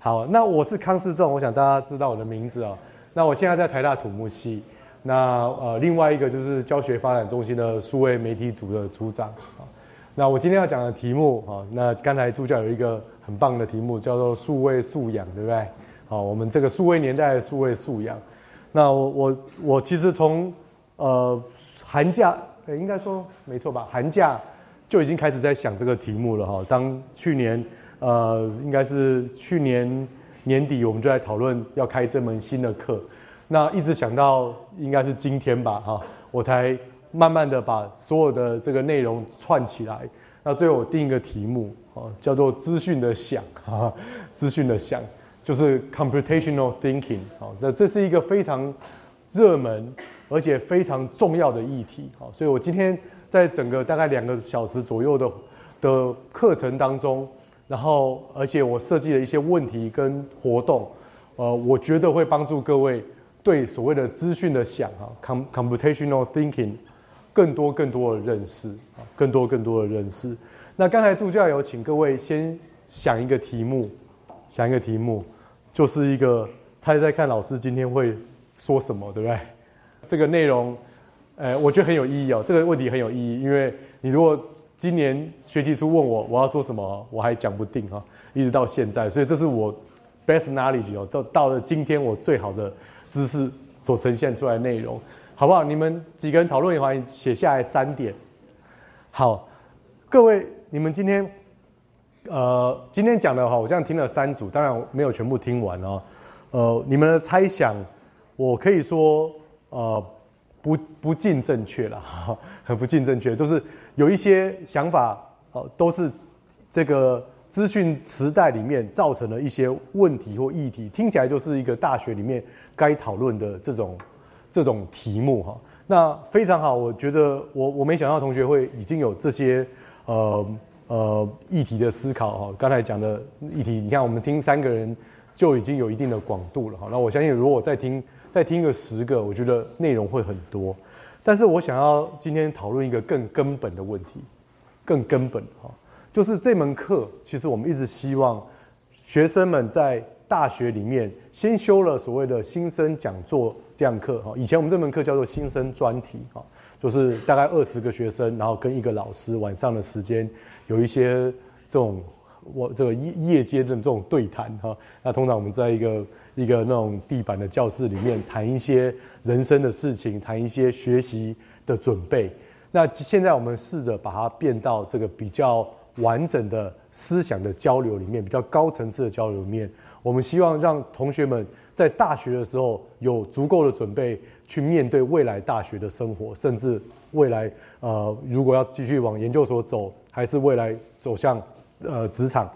好，那我是康世仲，我想大家知道我的名字哦。那我现在在台大土木系，那呃另外一个就是教学发展中心的数位媒体组的组长啊。那我今天要讲的题目啊，那刚才助教有一个很棒的题目叫做数位素养，对不对？好，我们这个数位年代数位素养。那我我我其实从呃寒假，应该说没错吧？寒假就已经开始在想这个题目了哈。当去年呃应该是去年年底，我们就在讨论要开这门新的课。那一直想到应该是今天吧哈，我才慢慢的把所有的这个内容串起来。那最后我定一个题目啊，叫做资讯的想啊，资讯的想。就是 computational thinking，好，那这是一个非常热门而且非常重要的议题，好，所以我今天在整个大概两个小时左右的的课程当中，然后而且我设计了一些问题跟活动，呃，我觉得会帮助各位对所谓的资讯的想啊，com computational thinking 更多更多的认识，更多更多的认识。那刚才助教有请各位先想一个题目，想一个题目。就是一个猜猜看，老师今天会说什么，对不对？这个内容，呃，我觉得很有意义哦。这个问题很有意义，因为你如果今年学期初问我我要说什么，我还讲不定哈，一直到现在。所以这是我 best knowledge 哦，到到了今天我最好的知识所呈现出来的内容，好不好？你们几个人讨论一会写下来三点。好，各位，你们今天。呃，今天讲的话，我这样听了三组，当然没有全部听完哦。呃，你们的猜想，我可以说，呃，不不尽正确了，很 不尽正确，就是有一些想法，哦，都是这个资讯时代里面造成了一些问题或议题，听起来就是一个大学里面该讨论的这种这种题目哈。那非常好，我觉得我我没想到同学会已经有这些呃。呃，议题的思考哈，刚才讲的议题，你看我们听三个人就已经有一定的广度了哈。那我相信，如果再听再听个十个，我觉得内容会很多。但是我想要今天讨论一个更根本的问题，更根本哈，就是这门课其实我们一直希望学生们在大学里面先修了所谓的新生讲座这样课哈。以前我们这门课叫做新生专题哈。就是大概二十个学生，然后跟一个老师晚上的时间有一些这种我这个夜夜间的这种对谈哈。那通常我们在一个一个那种地板的教室里面谈一些人生的事情，谈一些学习的准备。那现在我们试着把它变到这个比较完整的思想的交流里面，比较高层次的交流里面。我们希望让同学们在大学的时候有足够的准备。去面对未来大学的生活，甚至未来呃，如果要继续往研究所走，还是未来走向呃职场，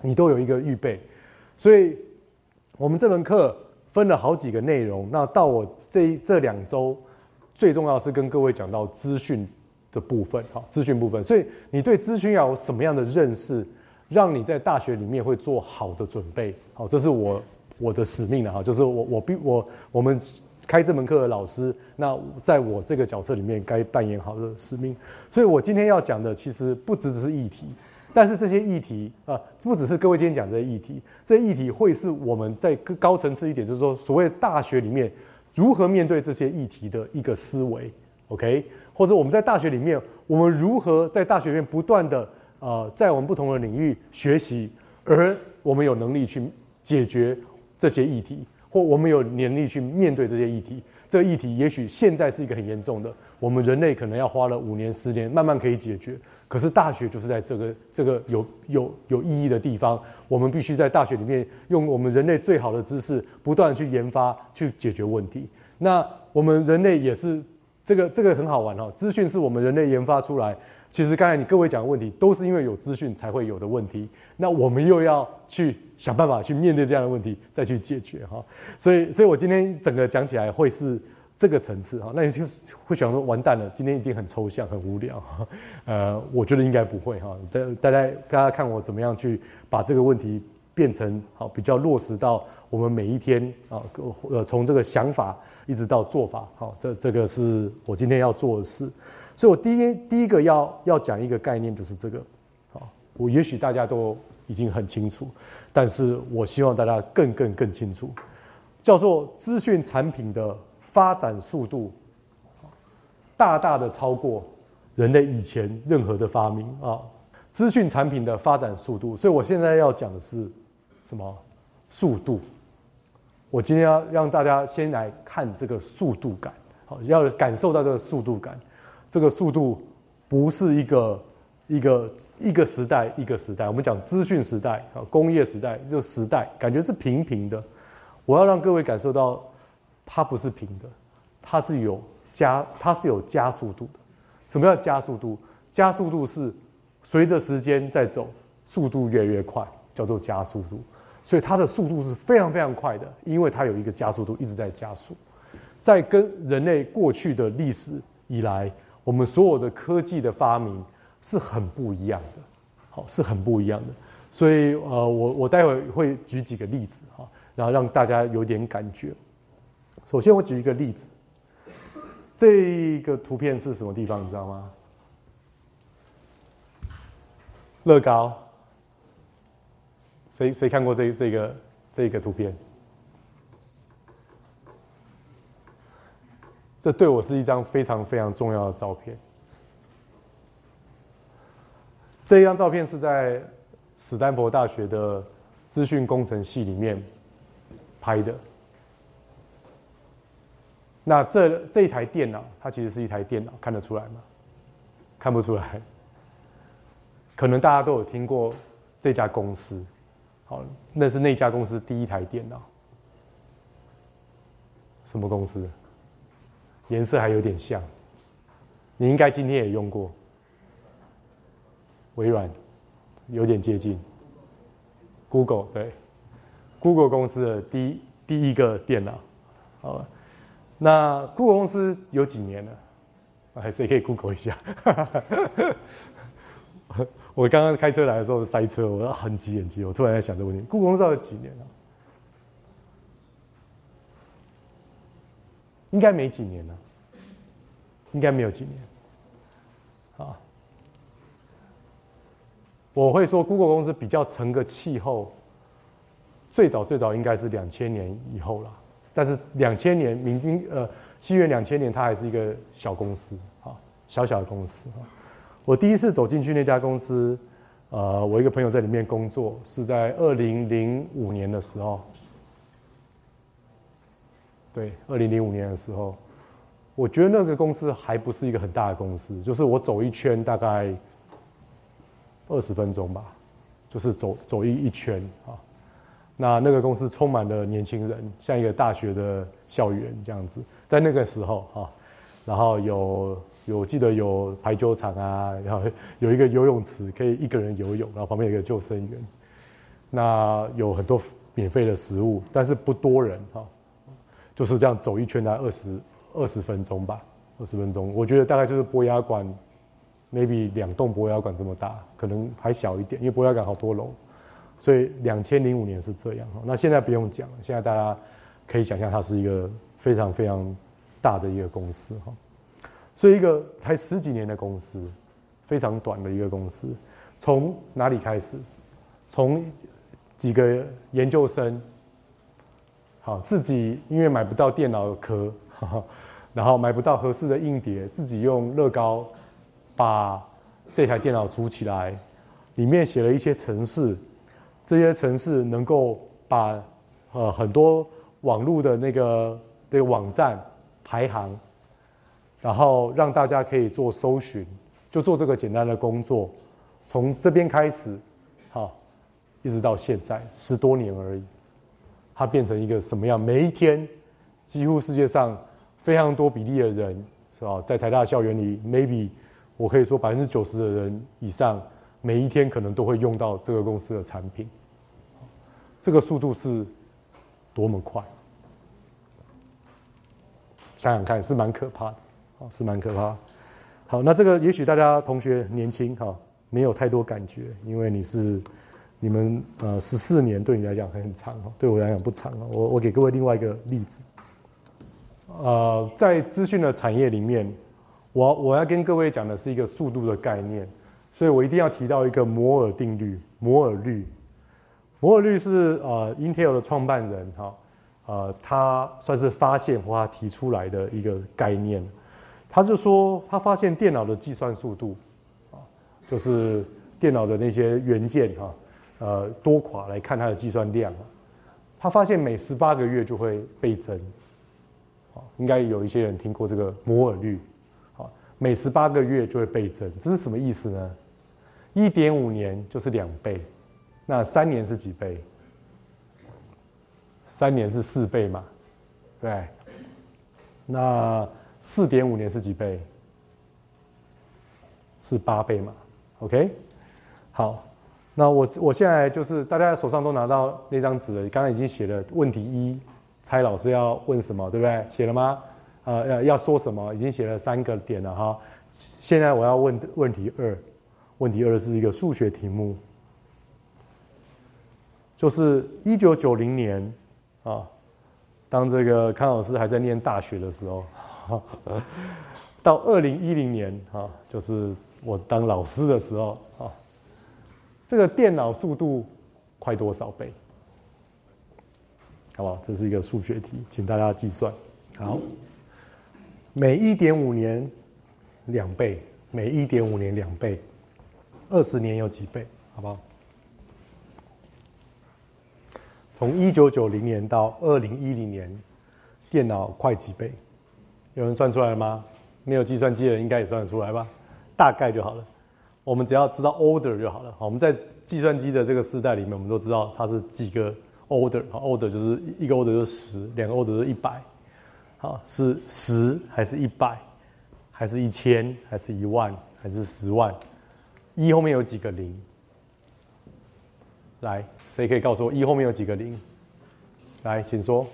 你都有一个预备。所以，我们这门课分了好几个内容。那到我这这两周，最重要是跟各位讲到资讯的部分，好，资讯部分。所以，你对资讯要有什么样的认识，让你在大学里面会做好的准备？好，这是我我的使命的哈，就是我我必我我们。开这门课的老师，那在我这个角色里面该扮演好的使命。所以我今天要讲的其实不只只是议题，但是这些议题啊，不只是各位今天讲这些议题，这些议题会是我们在更高层次一点，就是说所谓大学里面如何面对这些议题的一个思维，OK？或者我们在大学里面，我们如何在大学里面不断的呃，在我们不同的领域学习，而我们有能力去解决这些议题。或我们有能力去面对这些议题，这个议题也许现在是一个很严重的，我们人类可能要花了五年、十年，慢慢可以解决。可是大学就是在这个这个有有有意义的地方，我们必须在大学里面用我们人类最好的知识，不断去研发、去解决问题。那我们人类也是这个这个很好玩哦，资讯是我们人类研发出来。其实刚才你各位讲的问题，都是因为有资讯才会有的问题。那我们又要去想办法去面对这样的问题，再去解决哈。所以，所以我今天整个讲起来会是这个层次哈。那你就会想说，完蛋了，今天一定很抽象、很无聊。呃，我觉得应该不会哈。大大家大家看我怎么样去把这个问题变成好，比较落实到我们每一天啊，呃，从这个想法一直到做法，好，这这个是我今天要做的事。所以我第一第一个要要讲一个概念，就是这个，好，我也许大家都已经很清楚，但是我希望大家更更更清楚，叫做资讯产品的发展速度，大大的超过人类以前任何的发明啊！资讯产品的发展速度，所以我现在要讲的是什么？速度。我今天要让大家先来看这个速度感，好，要感受到这个速度感。这个速度不是一个一个一个时代一个时代，我们讲资讯时代啊，工业时代这个时代，感觉是平平的。我要让各位感受到，它不是平的，它是有加，它是有加速度的。什么叫加速度？加速度是随着时间在走，速度越来越快，叫做加速度。所以它的速度是非常非常快的，因为它有一个加速度一直在加速，在跟人类过去的历史以来，我们所有的科技的发明是很不一样的，好是很不一样的。所以呃，我我待会会举几个例子哈，然后让大家有点感觉。首先我举一个例子，这个图片是什么地方你知道吗？乐高。谁谁看过这这个这个图片？这对我是一张非常非常重要的照片。这张照片是在史丹佛大学的资讯工程系里面拍的。那这这一台电脑，它其实是一台电脑，看得出来吗？看不出来。可能大家都有听过这家公司。好，那是那家公司第一台电脑。什么公司？颜色还有点像。你应该今天也用过。微软，有点接近。Google 对，Google 公司的第一第一个电脑。好，那 Google 公司有几年了？还是可以 Google 一下。我刚刚开车来的时候塞车，我很急很急。我突然在想这个问题：故宫造了几年了？应该没几年了，应该没有几年。啊，我会说，Google 公司比较成个气候，最早最早应该是两千年以后了。但是两千年，明君呃，西元两千年，它还是一个小公司啊，小小的公司啊。我第一次走进去那家公司，呃，我一个朋友在里面工作，是在二零零五年的时候。对，二零零五年的时候，我觉得那个公司还不是一个很大的公司，就是我走一圈大概二十分钟吧，就是走走一一圈啊。那那个公司充满了年轻人，像一个大学的校园这样子，在那个时候哈，然后有。有记得有排球场啊，然后有一个游泳池可以一个人游泳，然后旁边有一个救生员。那有很多免费的食物，但是不多人哈，就是这样走一圈，才二十二十分钟吧，二十分钟。我觉得大概就是博雅馆，maybe 两栋博雅馆这么大，可能还小一点，因为博雅馆好多楼。所以两千零五年是这样哈，那现在不用讲，现在大家可以想象它是一个非常非常大的一个公司哈。所以一个才十几年的公司，非常短的一个公司，从哪里开始？从几个研究生，好，自己因为买不到电脑壳，然后买不到合适的硬碟，自己用乐高把这台电脑组起来，里面写了一些程式，这些城市能够把呃很多网络的那个那个网站排行。然后让大家可以做搜寻，就做这个简单的工作，从这边开始，好，一直到现在十多年而已，它变成一个什么样？每一天，几乎世界上非常多比例的人，是吧？在台大校园里，maybe 我可以说百分之九十的人以上，每一天可能都会用到这个公司的产品，这个速度是多么快？想想看，是蛮可怕的。是蛮可怕。好，那这个也许大家同学年轻哈，没有太多感觉，因为你是你们呃十四年对你来讲很长哈，对我来讲不长啊。我我给各位另外一个例子，呃，在资讯的产业里面，我我要跟各位讲的是一个速度的概念，所以我一定要提到一个摩尔定律摩尔律。摩尔律是呃 Intel 的创办人哈，呃，他算是发现或他提出来的一个概念。他就说他发现电脑的计算速度啊，就是电脑的那些元件哈，呃，多垮来看它的计算量。他发现每十八个月就会倍增。应该有一些人听过这个摩尔律。好，每十八个月就会倍增，这是什么意思呢？一点五年就是两倍，那三年是几倍？三年是四倍嘛？对。那四点五年是几倍？是八倍嘛？OK。好，那我我现在就是大家手上都拿到那张纸了，刚刚已经写了问题一，猜老师要问什么，对不对？写了吗？啊，要要说什么？已经写了三个点了哈。现在我要问问题二。问题二是一个数学题目，就是一九九零年啊，当这个康老师还在念大学的时候，到二零一零年啊，就是我当老师的时候啊，这个电脑速度快多少倍？好不好？这是一个数学题，请大家计算。好，每一点五年两倍，每一点五年两倍。二十年有几倍？好不好？从一九九零年到二零一零年，电脑快几倍？有人算出来了吗？没有计算机的人应该也算得出来吧？大概就好了。我们只要知道 order 就好了。好，我们在计算机的这个时代里面，我们都知道它是几个 order。好，order 就是一个 order 就是十，两个 order 是一百。好，是十还是一百？还是一千？还是一万？还是十万？一后面有几个零？来，谁可以告诉我一后面有几个零？来，请说。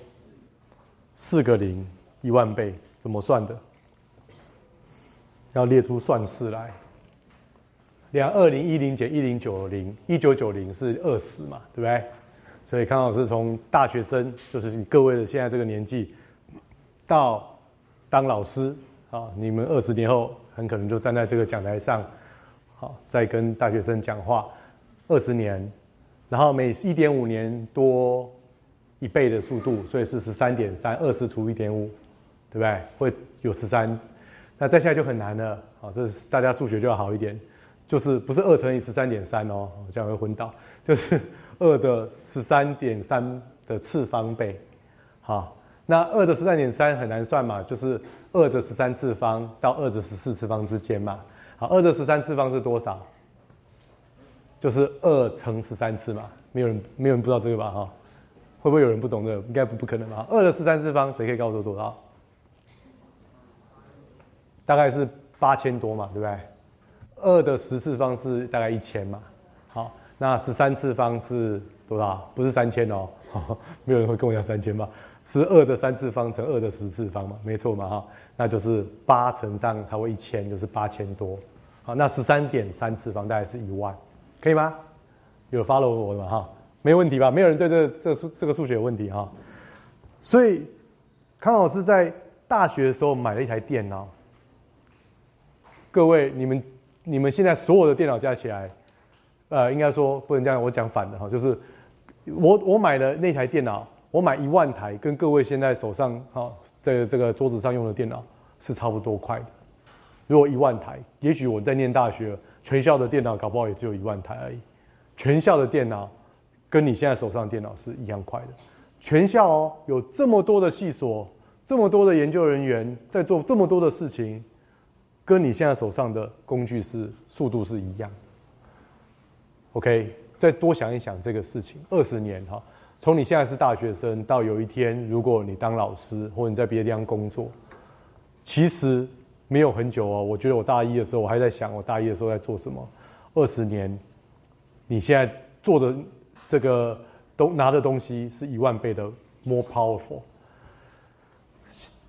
四个零，一万倍，怎么算的？要列出算式来。两二零一零减一零九零，一九九零是二十嘛，对不对？所以康老师从大学生，就是你各位的现在这个年纪，到当老师啊，你们二十年后很可能就站在这个讲台上。好，再跟大学生讲话，二十年，然后每一点五年多一倍的速度，所以是十三点三，二十除一点五，对不对？会有十三，那再下来就很难了。好，这是大家数学就要好一点，就是不是二乘以十三点三哦，这样会昏倒，就是二的十三点三的次方倍。好，那二的十三点三很难算嘛，就是二的十三次方到二的十四次方之间嘛。好，二的十三次方是多少？就是二乘十三次嘛。没有人，没有人不知道这个吧？哈，会不会有人不懂这个？应该不不可能吧？二的十三次方，谁可以告诉我多少？大概是八千多嘛，对不对？二的十次方是大概一千嘛。好，那十三次方是多少？不是三千哦。没有人会跟我讲三千吧？是二的三次方乘二的十次方嘛？没错嘛？哈，那就是八乘上超过一千，就是八千多。好，那十三点三次方大概是一万，可以吗？有 follow 我的吗？哈，没问题吧？没有人对这这数这个数学有问题哈。所以康老师在大学的时候买了一台电脑。各位，你们你们现在所有的电脑加起来，呃，应该说不能这样，我讲反的哈，就是我我买的那台电脑。我买一万台，跟各位现在手上哈，在这个桌子上用的电脑是差不多快的。如果一万台，也许我在念大学，全校的电脑搞不好也只有一万台而已。全校的电脑跟你现在手上的电脑是一样快的。全校哦，有这么多的系所，这么多的研究人员在做这么多的事情，跟你现在手上的工具是速度是一样。OK，再多想一想这个事情，二十年哈。从你现在是大学生到有一天，如果你当老师或者你在别的地方工作，其实没有很久哦。我觉得我大一的时候，我还在想我大一的时候在做什么。二十年，你现在做的这个都拿的东西是一万倍的 more powerful。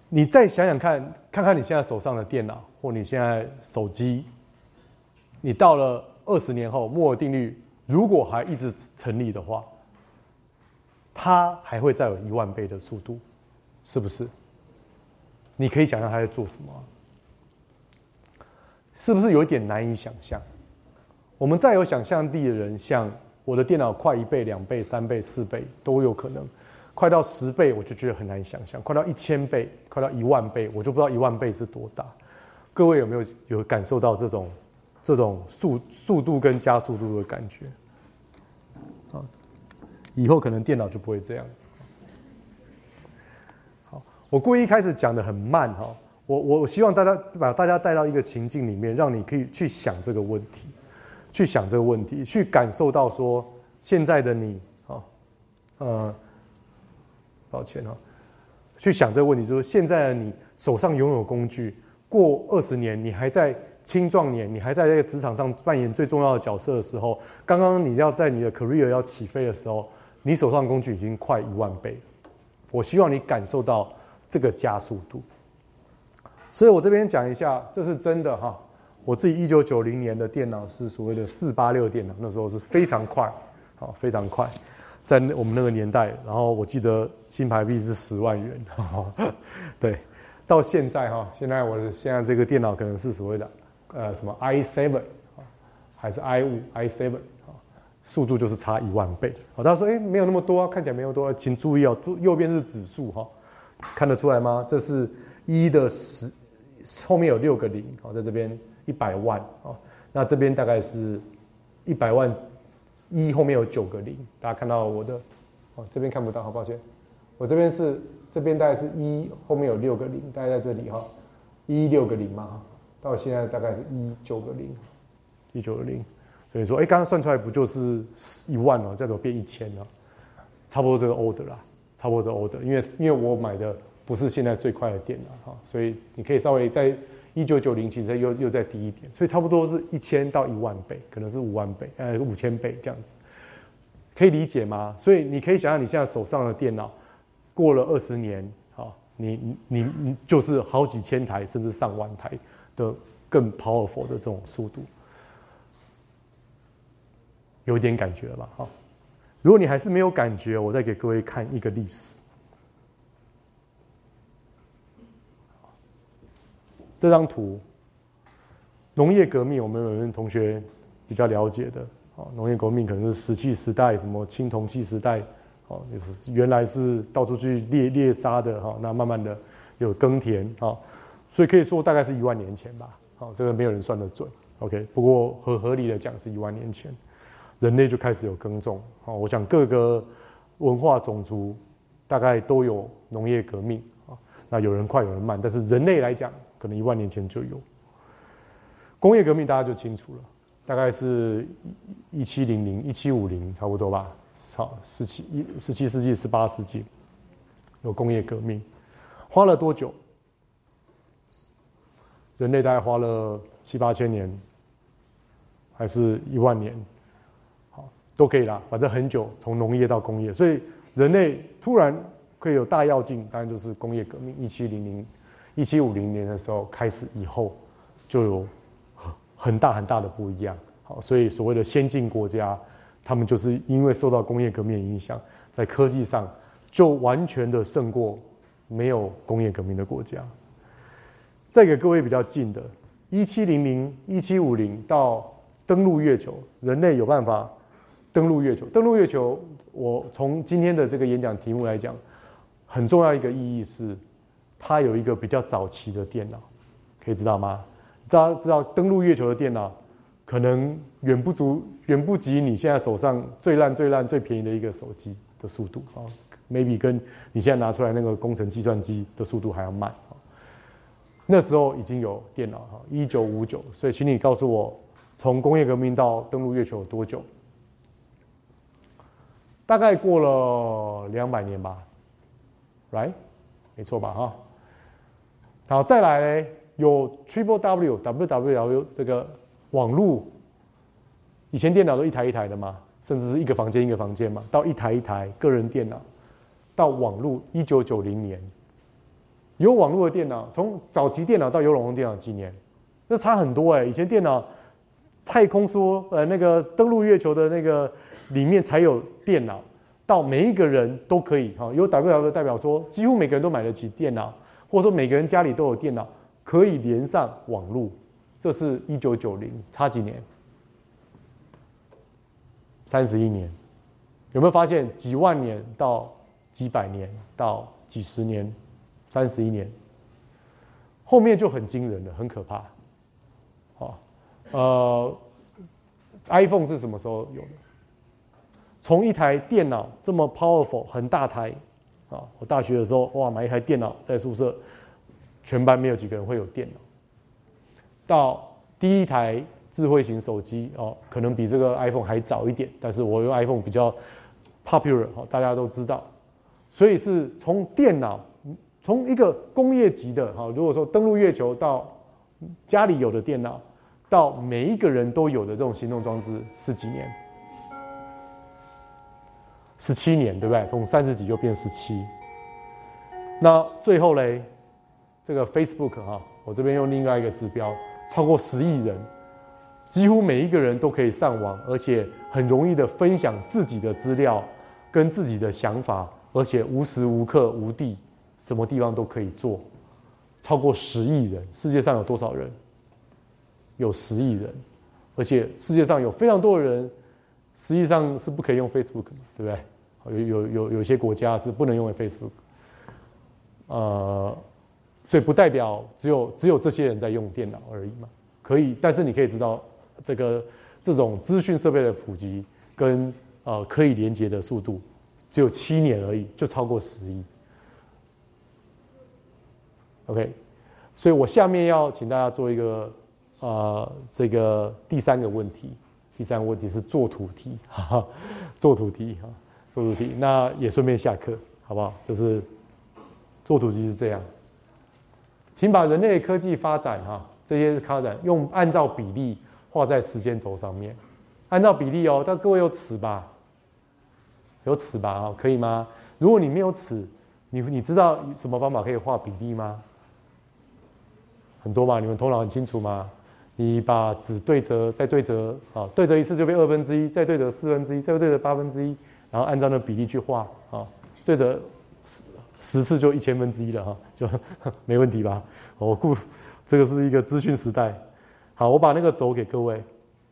你再想想看，看看你现在手上的电脑或你现在手机，你到了二十年后，摩尔定律如果还一直成立的话。它还会再有一万倍的速度，是不是？你可以想象它在做什么？是不是有一点难以想象？我们再有想象力的人，像我的电脑快一倍、两倍、三倍、四倍都有可能，快到十倍我就觉得很难想象，快到一千倍、快到一万倍，我就不知道一万倍是多大。各位有没有有感受到这种这种速速度跟加速度的感觉？以后可能电脑就不会这样。好，我故意一开始讲的很慢哈。我我希望大家把大家带到一个情境里面，让你可以去想这个问题，去想这个问题，去感受到说现在的你啊，呃，抱歉哈，去想这个问题，就是现在的你手上拥有工具，过二十年你还在青壮年，你还在这个职场上扮演最重要的角色的时候，刚刚你要在你的 career 要起飞的时候，你手上工具已经快一万倍，我希望你感受到这个加速度。所以我这边讲一下，这是真的哈。我自己一九九零年的电脑是所谓的四八六电脑，那时候是非常快，好非常快，在我们那个年代。然后我记得新台币是十万元，对。到现在哈，现在我的现在这个电脑可能是所谓的呃什么 i seven 还是 i 五 i seven，速度就是差一万倍。好，大家说哎没有那么多啊，看起来没有多，请注意哦，右右边是指数哈，看得出来吗？这是一的十。后面有六个零，好，在这边一百万，哦，那这边大概是一百万一，后面有九个零，大家看到我的，哦，这边看不到，好抱歉，我这边是这边大概是一，后面有六个零，大概在这里哈，一六个零嘛，到现在大概是一九个零，一九个零，所以说，哎，刚刚算出来不就是一万了，再怎么变一千了？差不多这个 order 啦，差不多这个 order，因为因为我买的。不是现在最快的电脑哈，所以你可以稍微在一九九零其实又又再低一点，所以差不多是一千到一万倍，可能是五万倍，呃五千倍这样子，可以理解吗？所以你可以想象你现在手上的电脑过了二十年，哈，你你你就是好几千台甚至上万台的更 powerful 的这种速度，有点感觉了吧？哈，如果你还是没有感觉，我再给各位看一个历史。这张图，农业革命，我们有人同学比较了解的，啊，农业革命可能是石器时代，什么青铜器时代，哦，原来是到处去猎猎杀的，哈，那慢慢的有耕田，啊，所以可以说大概是一万年前吧，好，这个没有人算得准，OK，不过合合理的讲是一万年前，人类就开始有耕种，好，我想各个文化种族大概都有农业革命，啊，那有人快有人慢，但是人类来讲。可能一万年前就有工业革命，大家就清楚了，大概是一七零零一七五零差不多吧。好，十七一十七世纪、十八世纪有工业革命，花了多久？人类大概花了七八千年，还是一万年？都可以啦，反正很久，从农业到工业，所以人类突然可以有大跃进，当然就是工业革命一七零零。一七五零年的时候开始以后，就有很大很大的不一样。好，所以所谓的先进国家，他们就是因为受到工业革命影响，在科技上就完全的胜过没有工业革命的国家。再给各位比较近的，一七零零、一七五零到登陆月球，人类有办法登陆月球。登陆月球，我从今天的这个演讲题目来讲，很重要一个意义是。它有一个比较早期的电脑，可以知道吗？大家知道登陆月球的电脑，可能远不足、远不及你现在手上最烂、最烂、最便宜的一个手机的速度啊，maybe 跟你现在拿出来那个工程计算机的速度还要慢啊。那时候已经有电脑哈，一九五九，所以请你告诉我，从工业革命到登陆月球有多久？大概过了两百年吧，right？没错吧？哈。好，再来呢有 Triple W W W 这个网络，以前电脑都一台一台的嘛，甚至是一个房间一个房间嘛，到一台一台个人电脑，到网络，一九九零年有网络的电脑，从早期电脑到有网络电脑几年，那差很多哎。以前电脑太空说呃那个登陆月球的那个里面才有电脑，到每一个人都可以哈，有 W W 代表说几乎每个人都买得起电脑。或者说每个人家里都有电脑，可以连上网络，这是一九九零，差几年？三十一年，有没有发现几万年到几百年到几十年，三十一年，后面就很惊人了，很可怕。好，呃，iPhone 是什么时候有的？从一台电脑这么 powerful 很大台，啊，我大学的时候哇买一台电脑在宿舍，全班没有几个人会有电脑。到第一台智慧型手机哦，可能比这个 iPhone 还早一点，但是我用 iPhone 比较 popular 哦，大家都知道，所以是从电脑从一个工业级的哈，如果说登陆月球到家里有的电脑，到每一个人都有的这种行动装置是几年？十七年，对不对？从三十几就变十七。那最后嘞，这个 Facebook 哈，我这边用另外一个指标，超过十亿人，几乎每一个人都可以上网，而且很容易的分享自己的资料跟自己的想法，而且无时无刻无地，什么地方都可以做。超过十亿人，世界上有多少人？有十亿人，而且世界上有非常多的人。实际上是不可以用 Facebook，对不对？有有有有些国家是不能用 Facebook，呃，所以不代表只有只有这些人在用电脑而已嘛。可以，但是你可以知道，这个这种资讯设备的普及跟呃可以连接的速度，只有七年而已，就超过十亿。OK，所以我下面要请大家做一个呃这个第三个问题。第三个问题是做图题，哈哈，做图题哈，做图题，那也顺便下课，好不好？就是做图题是这样，请把人类科技发展哈这些发展用按照比例画在时间轴上面，按照比例哦，但各位有尺吧？有尺吧？啊，可以吗？如果你没有尺，你你知道什么方法可以画比例吗？很多吧，你们头脑很清楚吗？你把纸对折，再对折，啊，对折一次就变二分之一，再对折四分之一，再对折八分之一，然后按照那比例去画，啊，对折十十次就一千分之一了，哈，就没问题吧？我故这个是一个资讯时代，好，我把那个轴给各位，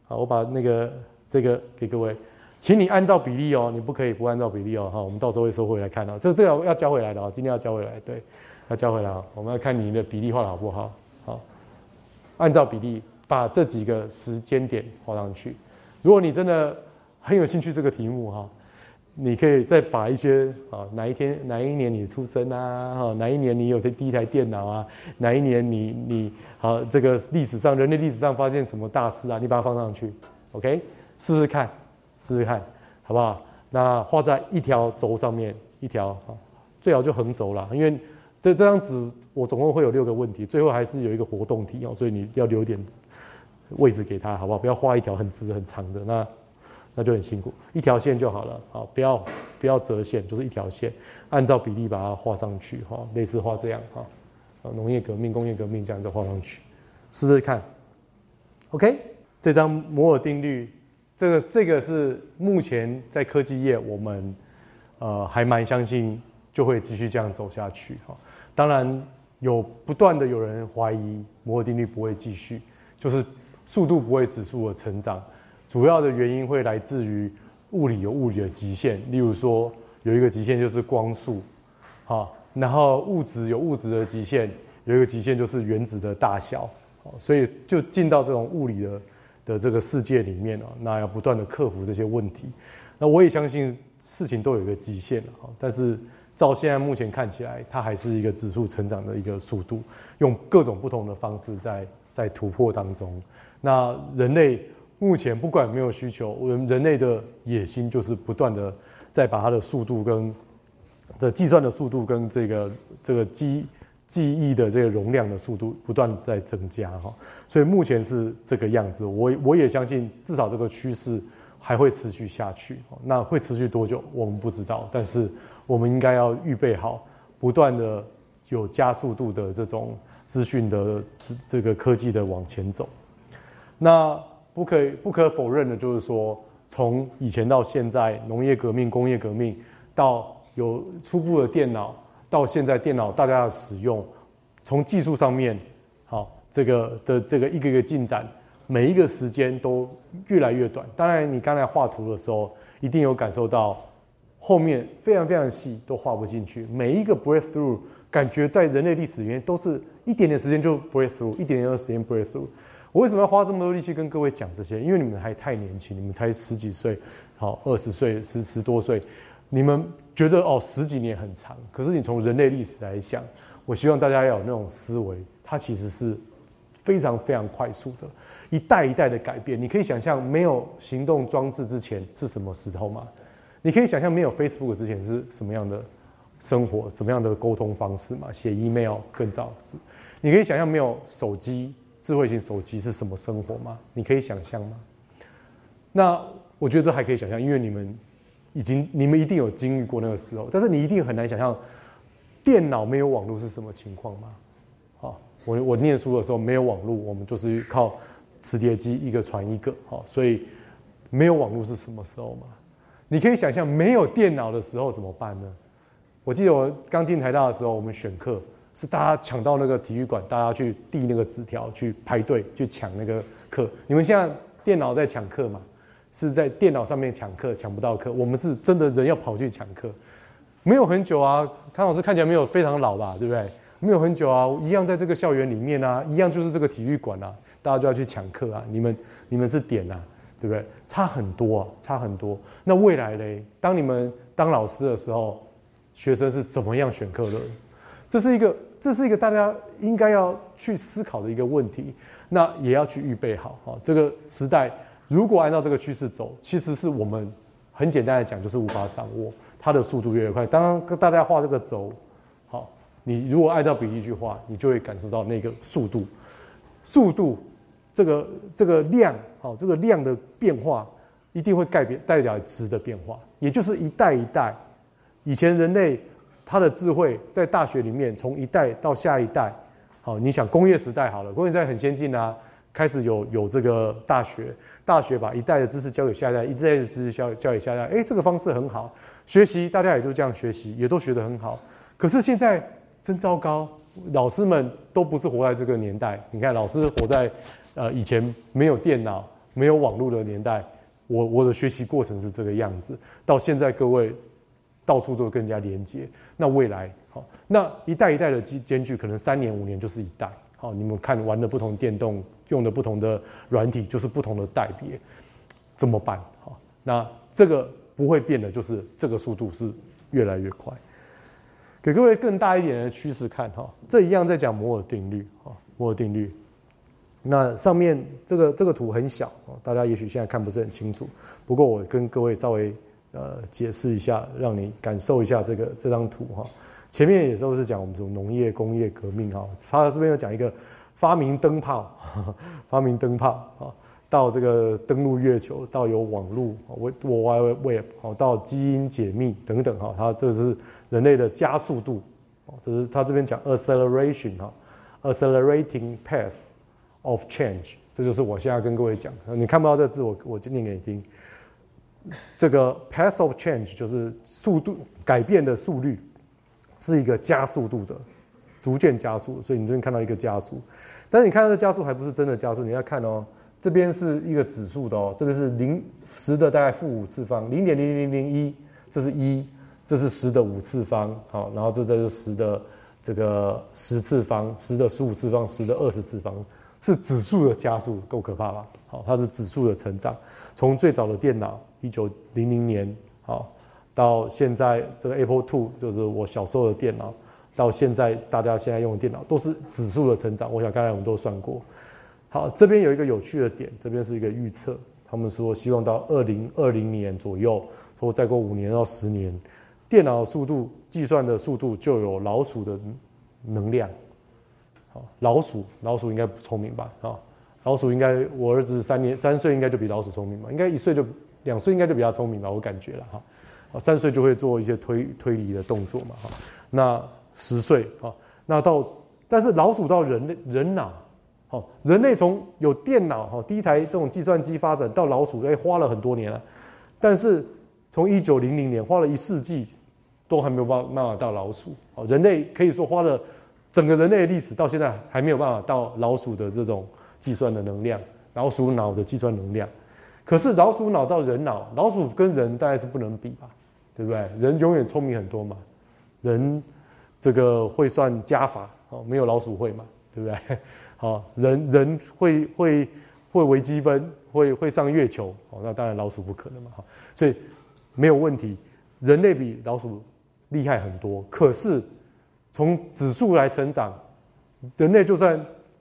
好，我把那个这个给各位，请你按照比例哦，你不可以不按照比例哦，哈，我们到时候会收回来看到，这这个要交回来的啊，今天要交回来，对，要交回来啊，我们要看你的比例画的好不好，好，按照比例。把这几个时间点画上去。如果你真的很有兴趣这个题目哈，你可以再把一些啊哪一天哪一年你出生啊哈哪一年你有的第一台电脑啊哪一年你你好这个历史上人类历史上发现什么大事啊你把它放上去，OK 试试看试试看好不好？那画在一条轴上面一条啊最好就横轴了，因为这这张纸我总共会有六个问题，最后还是有一个活动题哦，所以你要留点。位置给他好不好？不要画一条很直很长的，那那就很辛苦。一条线就好了，好，不要不要折线，就是一条线，按照比例把它画上去，哈，类似画这样，哈，啊，农业革命、工业革命这样就画上去，试试看。OK，这张摩尔定律，这个这个是目前在科技业我们呃还蛮相信就会继续这样走下去，哈。当然有不断的有人怀疑摩尔定律不会继续，就是。速度不会指数的成长，主要的原因会来自于物理有物理的极限，例如说有一个极限就是光速，好，然后物质有物质的极限，有一个极限就是原子的大小，所以就进到这种物理的的这个世界里面了，那要不断的克服这些问题。那我也相信事情都有一个极限了，但是照现在目前看起来，它还是一个指数成长的一个速度，用各种不同的方式在在突破当中。那人类目前不管有没有需求，我们人类的野心就是不断的在把它的速度跟这计算的速度跟这个这个记记忆的这个容量的速度不断在增加哈，所以目前是这个样子。我我也相信至少这个趋势还会持续下去。那会持续多久我们不知道，但是我们应该要预备好，不断的有加速度的这种资讯的这个科技的往前走。那不可不可否认的，就是说，从以前到现在，农业革命、工业革命，到有初步的电脑，到现在电脑大家的使用，从技术上面，好，这个的这个一个一个进展，每一个时间都越来越短。当然，你刚才画图的时候，一定有感受到后面非常非常细都画不进去。每一个 breakthrough，感觉在人类历史里面都是一点点时间就 breakthrough，一点点的时间 breakthrough。我为什么要花这么多力气跟各位讲这些？因为你们还太年轻，你们才十几岁，好二十岁十十多岁，你们觉得哦十几年很长，可是你从人类历史来想，我希望大家要有那种思维，它其实是非常非常快速的，一代一代的改变。你可以想象没有行动装置之前是什么时候吗？你可以想象没有 Facebook 之前是什么样的生活，怎么样的沟通方式吗？写 email 更早是，你可以想象没有手机。智慧型手机是什么生活吗？你可以想象吗？那我觉得还可以想象，因为你们已经你们一定有经历过那个时候，但是你一定很难想象电脑没有网络是什么情况吗？好，我我念书的时候没有网络，我们就是靠磁碟机一个传一个，好，所以没有网络是什么时候吗？你可以想象没有电脑的时候怎么办呢？我记得我刚进台大的时候，我们选课。是大家抢到那个体育馆，大家去递那个纸条，去排队去抢那个课。你们现在电脑在抢课嘛？是在电脑上面抢课，抢不到课。我们是真的人要跑去抢课，没有很久啊。康老师看起来没有非常老吧？对不对？没有很久啊，一样在这个校园里面啊，一样就是这个体育馆啊，大家就要去抢课啊。你们你们是点啊，对不对？差很多啊，差很多。那未来嘞？当你们当老师的时候，学生是怎么样选课的？这是一个。这是一个大家应该要去思考的一个问题，那也要去预备好哈。这个时代如果按照这个趋势走，其实是我们很简单的讲，就是无法掌握它的速度越来越快。当跟大家画这个轴，好，你如果按照比例去画，你就会感受到那个速度，速度这个这个量，好，这个量的变化一定会改变代表值的变化，也就是一代一代，以前人类。他的智慧在大学里面，从一代到下一代，好，你想工业时代好了，工业时代很先进啊，开始有有这个大学，大学把一代的知识交给下一代，一代的知识交交给下一代，哎，这个方式很好，学习大家也都这样学习，也都学得很好。可是现在真糟糕，老师们都不是活在这个年代。你看，老师活在呃以前没有电脑、没有网络的年代，我我的学习过程是这个样子，到现在各位。到处都更加连接，那未来好，那一代一代的间距可能三年五年就是一代，好，你们看玩的不同电动，用的不同的软体，就是不同的代别，怎么办？好，那这个不会变的，就是这个速度是越来越快。给各位更大一点的趋势看哈，这一样在讲摩尔定律，哈，摩尔定律。那上面这个这个图很小大家也许现在看不是很清楚，不过我跟各位稍微。呃，解释一下，让你感受一下这个这张图哈。前面也都是讲我们这种农业工业革命哈，他这边又讲一个发明灯泡，发明灯泡啊，到这个登陆月球，到有网络，Web Web 好，到基因解密等等哈，它这是人类的加速度哦，这是他这边讲 acceleration 哈，accelerating path of change，这就是我现在跟各位讲，你看不到这字，我我念给你听。这个 path of change 就是速度改变的速率，是一个加速度的，逐渐加速。所以你这边看到一个加速，但是你看到这加速还不是真的加速，你要看哦，这边是一个指数的哦，这边是零十的大概负五次方，零点零零零零一，这是一，这是十的五次方，好，然后这这是十的这个十次方，十的十五次方，十的二十次方，是指数的加速，够可怕吧？好，它是指数的成长，从最早的电脑。一九零零年，好，到现在这个 Apple Two 就是我小时候的电脑，到现在大家现在用的电脑都是指数的成长。我想刚才我们都算过。好，这边有一个有趣的点，这边是一个预测，他们说希望到二零二零年左右，说再过五年到十年，电脑速度计算的速度就有老鼠的能量。好，老鼠老鼠应该不聪明吧？啊，老鼠应该我儿子三年三岁应该就比老鼠聪明吧？应该一岁就。两岁应该就比较聪明了，我感觉了哈，三岁就会做一些推推理的动作嘛哈，那十岁啊，那到但是老鼠到人类人脑，好，人类从有电脑哈第一台这种计算机发展到老鼠，哎花了很多年了，但是从一九零零年花了一世纪，都还没有办办法到老鼠，哦，人类可以说花了整个人类的历史到现在还没有办法到老鼠的这种计算的能量。老鼠脑的计算能量。可是老鼠脑到人脑，老鼠跟人大概是不能比吧，对不对？人永远聪明很多嘛，人这个会算加法哦，没有老鼠会嘛，对不对？好，人人会会会微积分，会会上月球哦，那当然老鼠不可能嘛，哈，所以没有问题，人类比老鼠厉害很多。可是从指数来成长，人类就算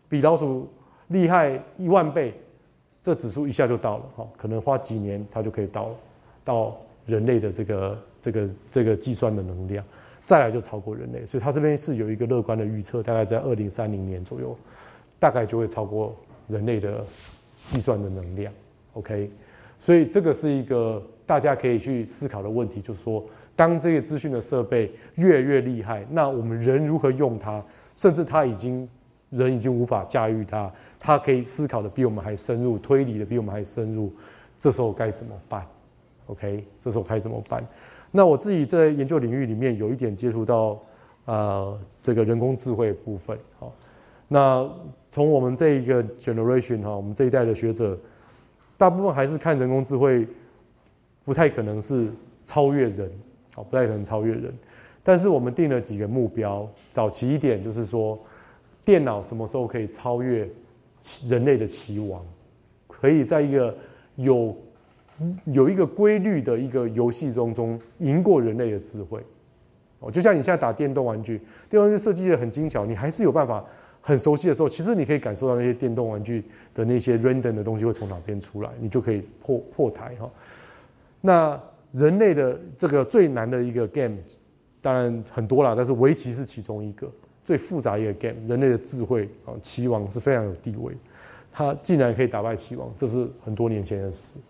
比老鼠厉害一万倍。这指数一下就到了，哈，可能花几年它就可以到到人类的这个这个这个计算的能量，再来就超过人类，所以它这边是有一个乐观的预测，大概在二零三零年左右，大概就会超过人类的计算的能量，OK，所以这个是一个大家可以去思考的问题，就是说，当这些资讯的设备越来越厉害，那我们人如何用它，甚至它已经人已经无法驾驭它。他可以思考的比我们还深入，推理的比我们还深入，这时候该怎么办？OK，这时候该怎么办？那我自己在研究领域里面有一点接触到，呃，这个人工智慧部分。好，那从我们这一个 generation 哈，我们这一代的学者，大部分还是看人工智慧不太可能是超越人，好，不太可能超越人。但是我们定了几个目标，早期一点就是说，电脑什么时候可以超越？人类的棋王，可以在一个有有一个规律的一个游戏中中赢过人类的智慧。哦，就像你现在打电动玩具，电动玩具设计的很精巧，你还是有办法很熟悉的时候，其实你可以感受到那些电动玩具的那些 random 的东西会从哪边出来，你就可以破破台哈。那人类的这个最难的一个 game，当然很多啦，但是围棋是其中一个。最复杂一个 game，人类的智慧啊，棋王是非常有地位。他竟然可以打败棋王，这是很多年前的事。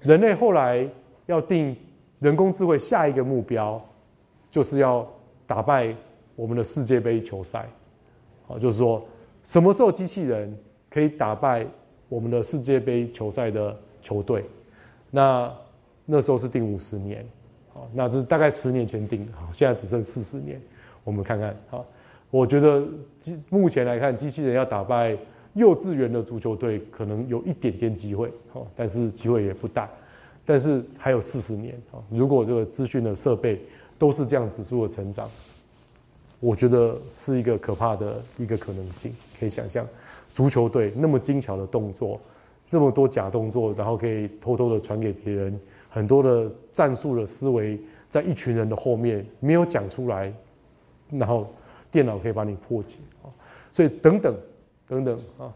人类后来要定人工智慧下一个目标，就是要打败我们的世界杯球赛。啊，就是说什么时候机器人可以打败我们的世界杯球赛的球队？那那时候是定五十年，好，那这是大概十年前定的，好，现在只剩四十年。我们看看啊，我觉得机目前来看，机器人要打败幼稚园的足球队，可能有一点点机会，哦，但是机会也不大。但是还有四十年啊，如果这个资讯的设备都是这样指数的成长，我觉得是一个可怕的一个可能性。可以想象，足球队那么精巧的动作，这么多假动作，然后可以偷偷的传给别人，很多的战术的思维，在一群人的后面没有讲出来。然后电脑可以把你破解啊，所以等等等等啊，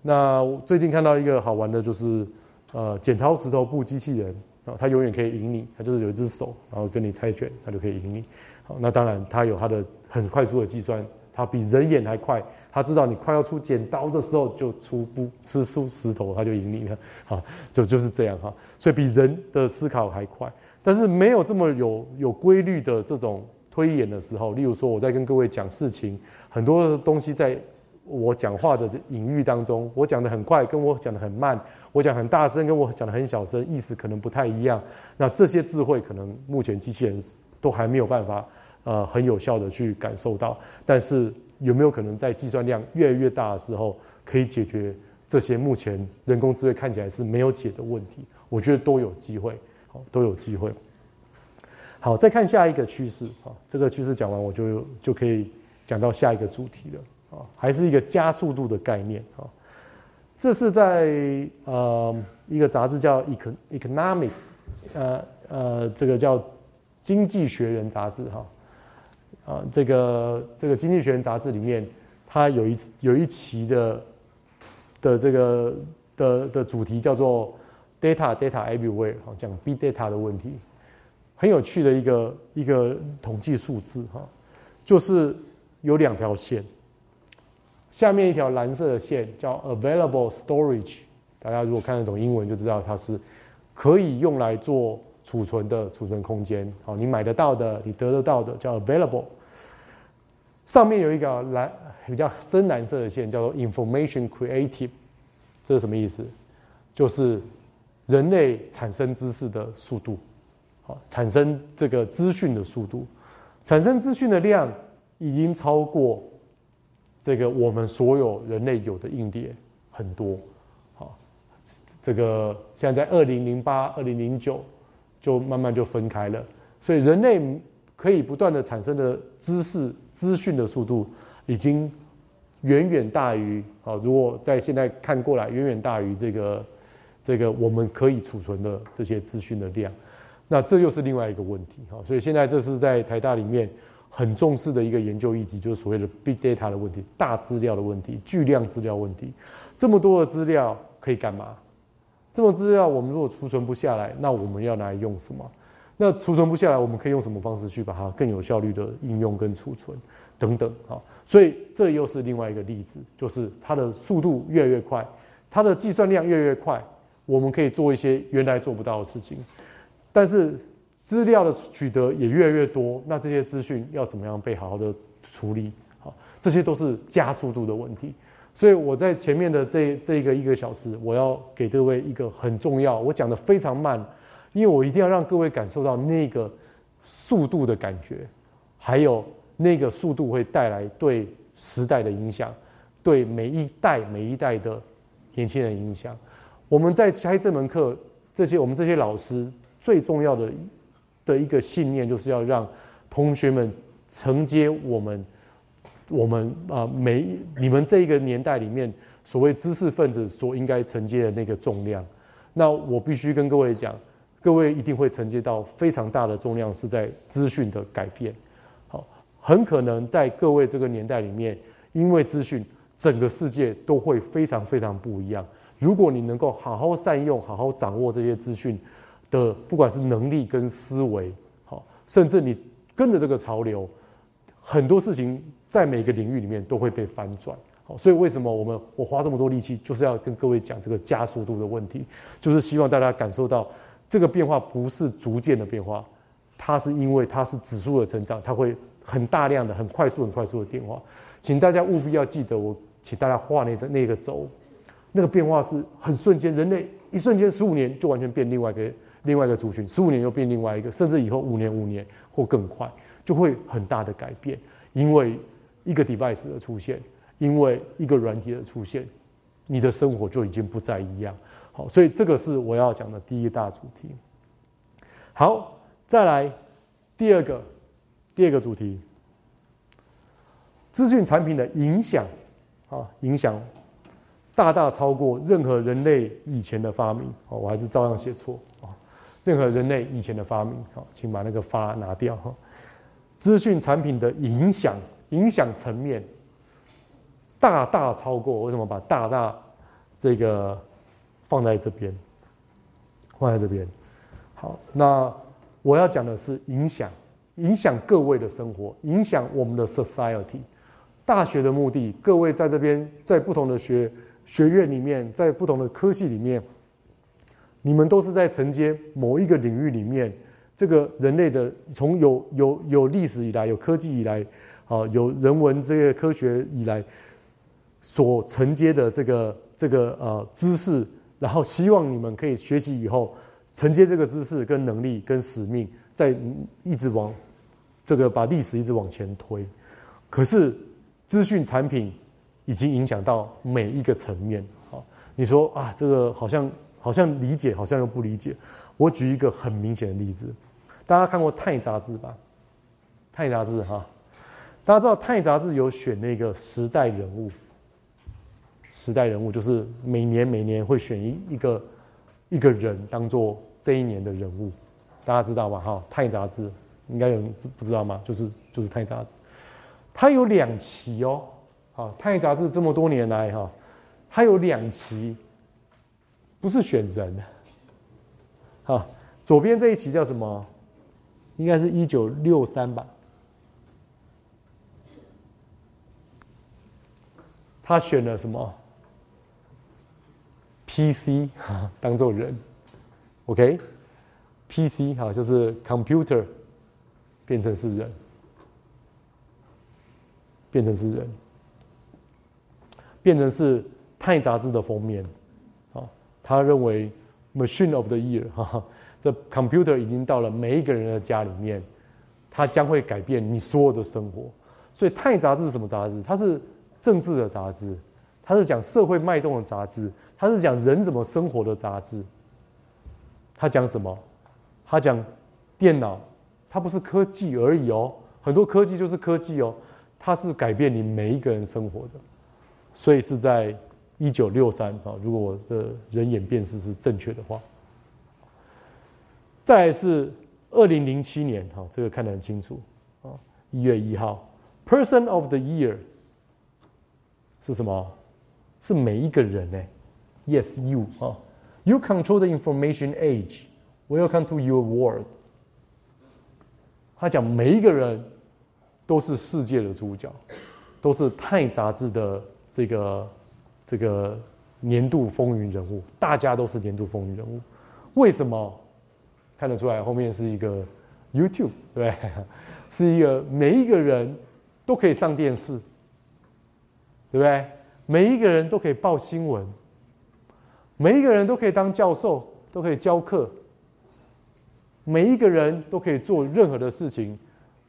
那最近看到一个好玩的，就是呃剪刀石头布机器人啊，它永远可以赢你，它就是有一只手，然后跟你猜拳，它就可以赢你。好，那当然它有它的很快速的计算，它比人眼还快，它知道你快要出剪刀的时候就出布，吃出石头它就赢你了。好，就就是这样哈，所以比人的思考还快，但是没有这么有有规律的这种。推演的时候，例如说我在跟各位讲事情，很多东西在我讲话的隐喻当中，我讲的很快，跟我讲的很慢，我讲很大声，跟我讲的很小声，意思可能不太一样。那这些智慧可能目前机器人都还没有办法，呃，很有效的去感受到。但是有没有可能在计算量越来越大的时候，可以解决这些目前人工智慧看起来是没有解的问题？我觉得都有机会，好，都有机会。好，再看下一个趋势啊，这个趋势讲完，我就就可以讲到下一个主题了啊，还是一个加速度的概念啊。这是在呃一个杂志叫《econ economic》，呃呃，这个叫《经济学人》杂志哈啊，这个这个《经济学人》杂志里面，它有一有一期的的这个的的主题叫做 “data data everywhere”，好讲 big data 的问题。很有趣的一个一个统计数字哈，就是有两条线，下面一条蓝色的线叫 available storage，大家如果看得懂英文就知道它是可以用来做储存的储存空间。好，你买得到的，你得得到的叫 available。上面有一个蓝比较深蓝色的线叫做 information creative，这是什么意思？就是人类产生知识的速度。好，产生这个资讯的速度，产生资讯的量已经超过这个我们所有人类有的硬碟很多。这个现在在二零零八、二零零九就慢慢就分开了。所以人类可以不断的产生的知识资讯的速度，已经远远大于啊，如果在现在看过来，远远大于这个这个我们可以储存的这些资讯的量。那这又是另外一个问题哈。所以现在这是在台大里面很重视的一个研究议题，就是所谓的 big data 的问题，大资料的问题，巨量资料问题。这么多的资料可以干嘛？这么资料我们如果储存不下来，那我们要拿来用什么？那储存不下来，我们可以用什么方式去把它更有效率的应用跟储存等等哈？所以这又是另外一个例子，就是它的速度越来越快，它的计算量越来越快，我们可以做一些原来做不到的事情。但是资料的取得也越来越多，那这些资讯要怎么样被好好的处理？好，这些都是加速度的问题。所以我在前面的这这一个一个小时，我要给各位一个很重要，我讲的非常慢。因为我一定要让各位感受到那个速度的感觉，还有那个速度会带来对时代的影响，对每一代每一代的年轻人影响。我们在开这门课，这些我们这些老师最重要的的一个信念，就是要让同学们承接我们我们啊每你们这一个年代里面所谓知识分子所应该承接的那个重量。那我必须跟各位讲。各位一定会承接到非常大的重量，是在资讯的改变。好，很可能在各位这个年代里面，因为资讯，整个世界都会非常非常不一样。如果你能够好好善用、好好掌握这些资讯的，不管是能力跟思维，好，甚至你跟着这个潮流，很多事情在每个领域里面都会被翻转。好，所以为什么我们我花这么多力气，就是要跟各位讲这个加速度的问题，就是希望大家感受到。这个变化不是逐渐的变化，它是因为它是指数的成长，它会很大量的、很快速、很快速的变化。请大家务必要记得，我请大家画那个那个轴，那个变化是很瞬间，人类一瞬间十五年就完全变另外一个另外一个族群，十五年又变另外一个，甚至以后五年五年或更快，就会很大的改变。因为一个 device 的出现，因为一个软体的出现，你的生活就已经不再一样。好，所以这个是我要讲的第一大主题。好，再来第二个，第二个主题，资讯产品的影响啊，影响大大超过任何人类以前的发明。哦，我还是照样写错，任何人类以前的发明。好，请把那个“发”拿掉哈。资讯产品的影响，影响层面大大超过。为什么把“大大”这个？放在这边，放在这边。好，那我要讲的是影响，影响各位的生活，影响我们的 society。大学的目的，各位在这边，在不同的学学院里面，在不同的科系里面，你们都是在承接某一个领域里面，这个人类的从有有有历史以来，有科技以来，啊，有人文这个科学以来，所承接的这个这个呃知识。然后希望你们可以学习以后承接这个知识跟能力跟使命，在一直往这个把历史一直往前推。可是资讯产品已经影响到每一个层面。好，你说啊，这个好像好像理解，好像又不理解。我举一个很明显的例子，大家看过《泰》杂志吧？《泰》杂志哈，大家知道《泰》杂志有选那个时代人物。时代人物就是每年每年会选一一个一个人当做这一年的人物，大家知道吧？哈，《泰》杂志应该有人不知道吗？就是就是《泰》杂志，它有两期哦。好，《泰》杂志这么多年来哈，它有两期，不是选人。好，左边这一期叫什么？应该是一九六三吧。他选了什么？PC 哈，当做人，OK，PC 哈就是 computer 变成是人，变成是人，变成是《泰》杂志的封面，他认为 Machine of the Year 哈，这 computer 已经到了每一个人的家里面，它将会改变你所有的生活。所以《泰》杂志是什么杂志？它是政治的杂志。它是讲社会脉动的杂志，它是讲人怎么生活的杂志。它讲什么？它讲电脑，它不是科技而已哦，很多科技就是科技哦，它是改变你每一个人生活的。所以是在一九六三啊，如果我的人眼辨识是正确的话。再是二零零七年，哈，这个看得很清楚啊，一月一号，Person of the Year 是什么？是每一个人呢？Yes, you 啊，You control the information age. Welcome to your world。他讲每一个人都是世界的主角，都是《泰》杂志的这个这个年度风云人物，大家都是年度风云人物。为什么？看得出来，后面是一个 YouTube，对？是一个每一个人都可以上电视，对不对？每一个人都可以报新闻，每一个人都可以当教授，都可以教课，每一个人都可以做任何的事情，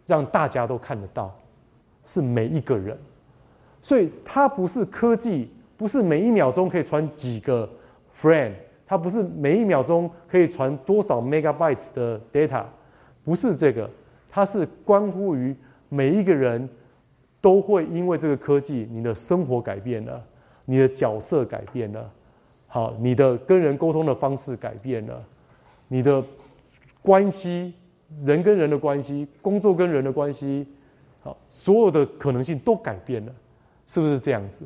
让大家都看得到，是每一个人。所以它不是科技，不是每一秒钟可以传几个 friend。它不是每一秒钟可以传多少 megabytes 的 data，不是这个，它是关乎于每一个人都会因为这个科技，你的生活改变了，你的角色改变了，好，你的跟人沟通的方式改变了，你的关系，人跟人的关系，工作跟人的关系，好，所有的可能性都改变了，是不是这样子？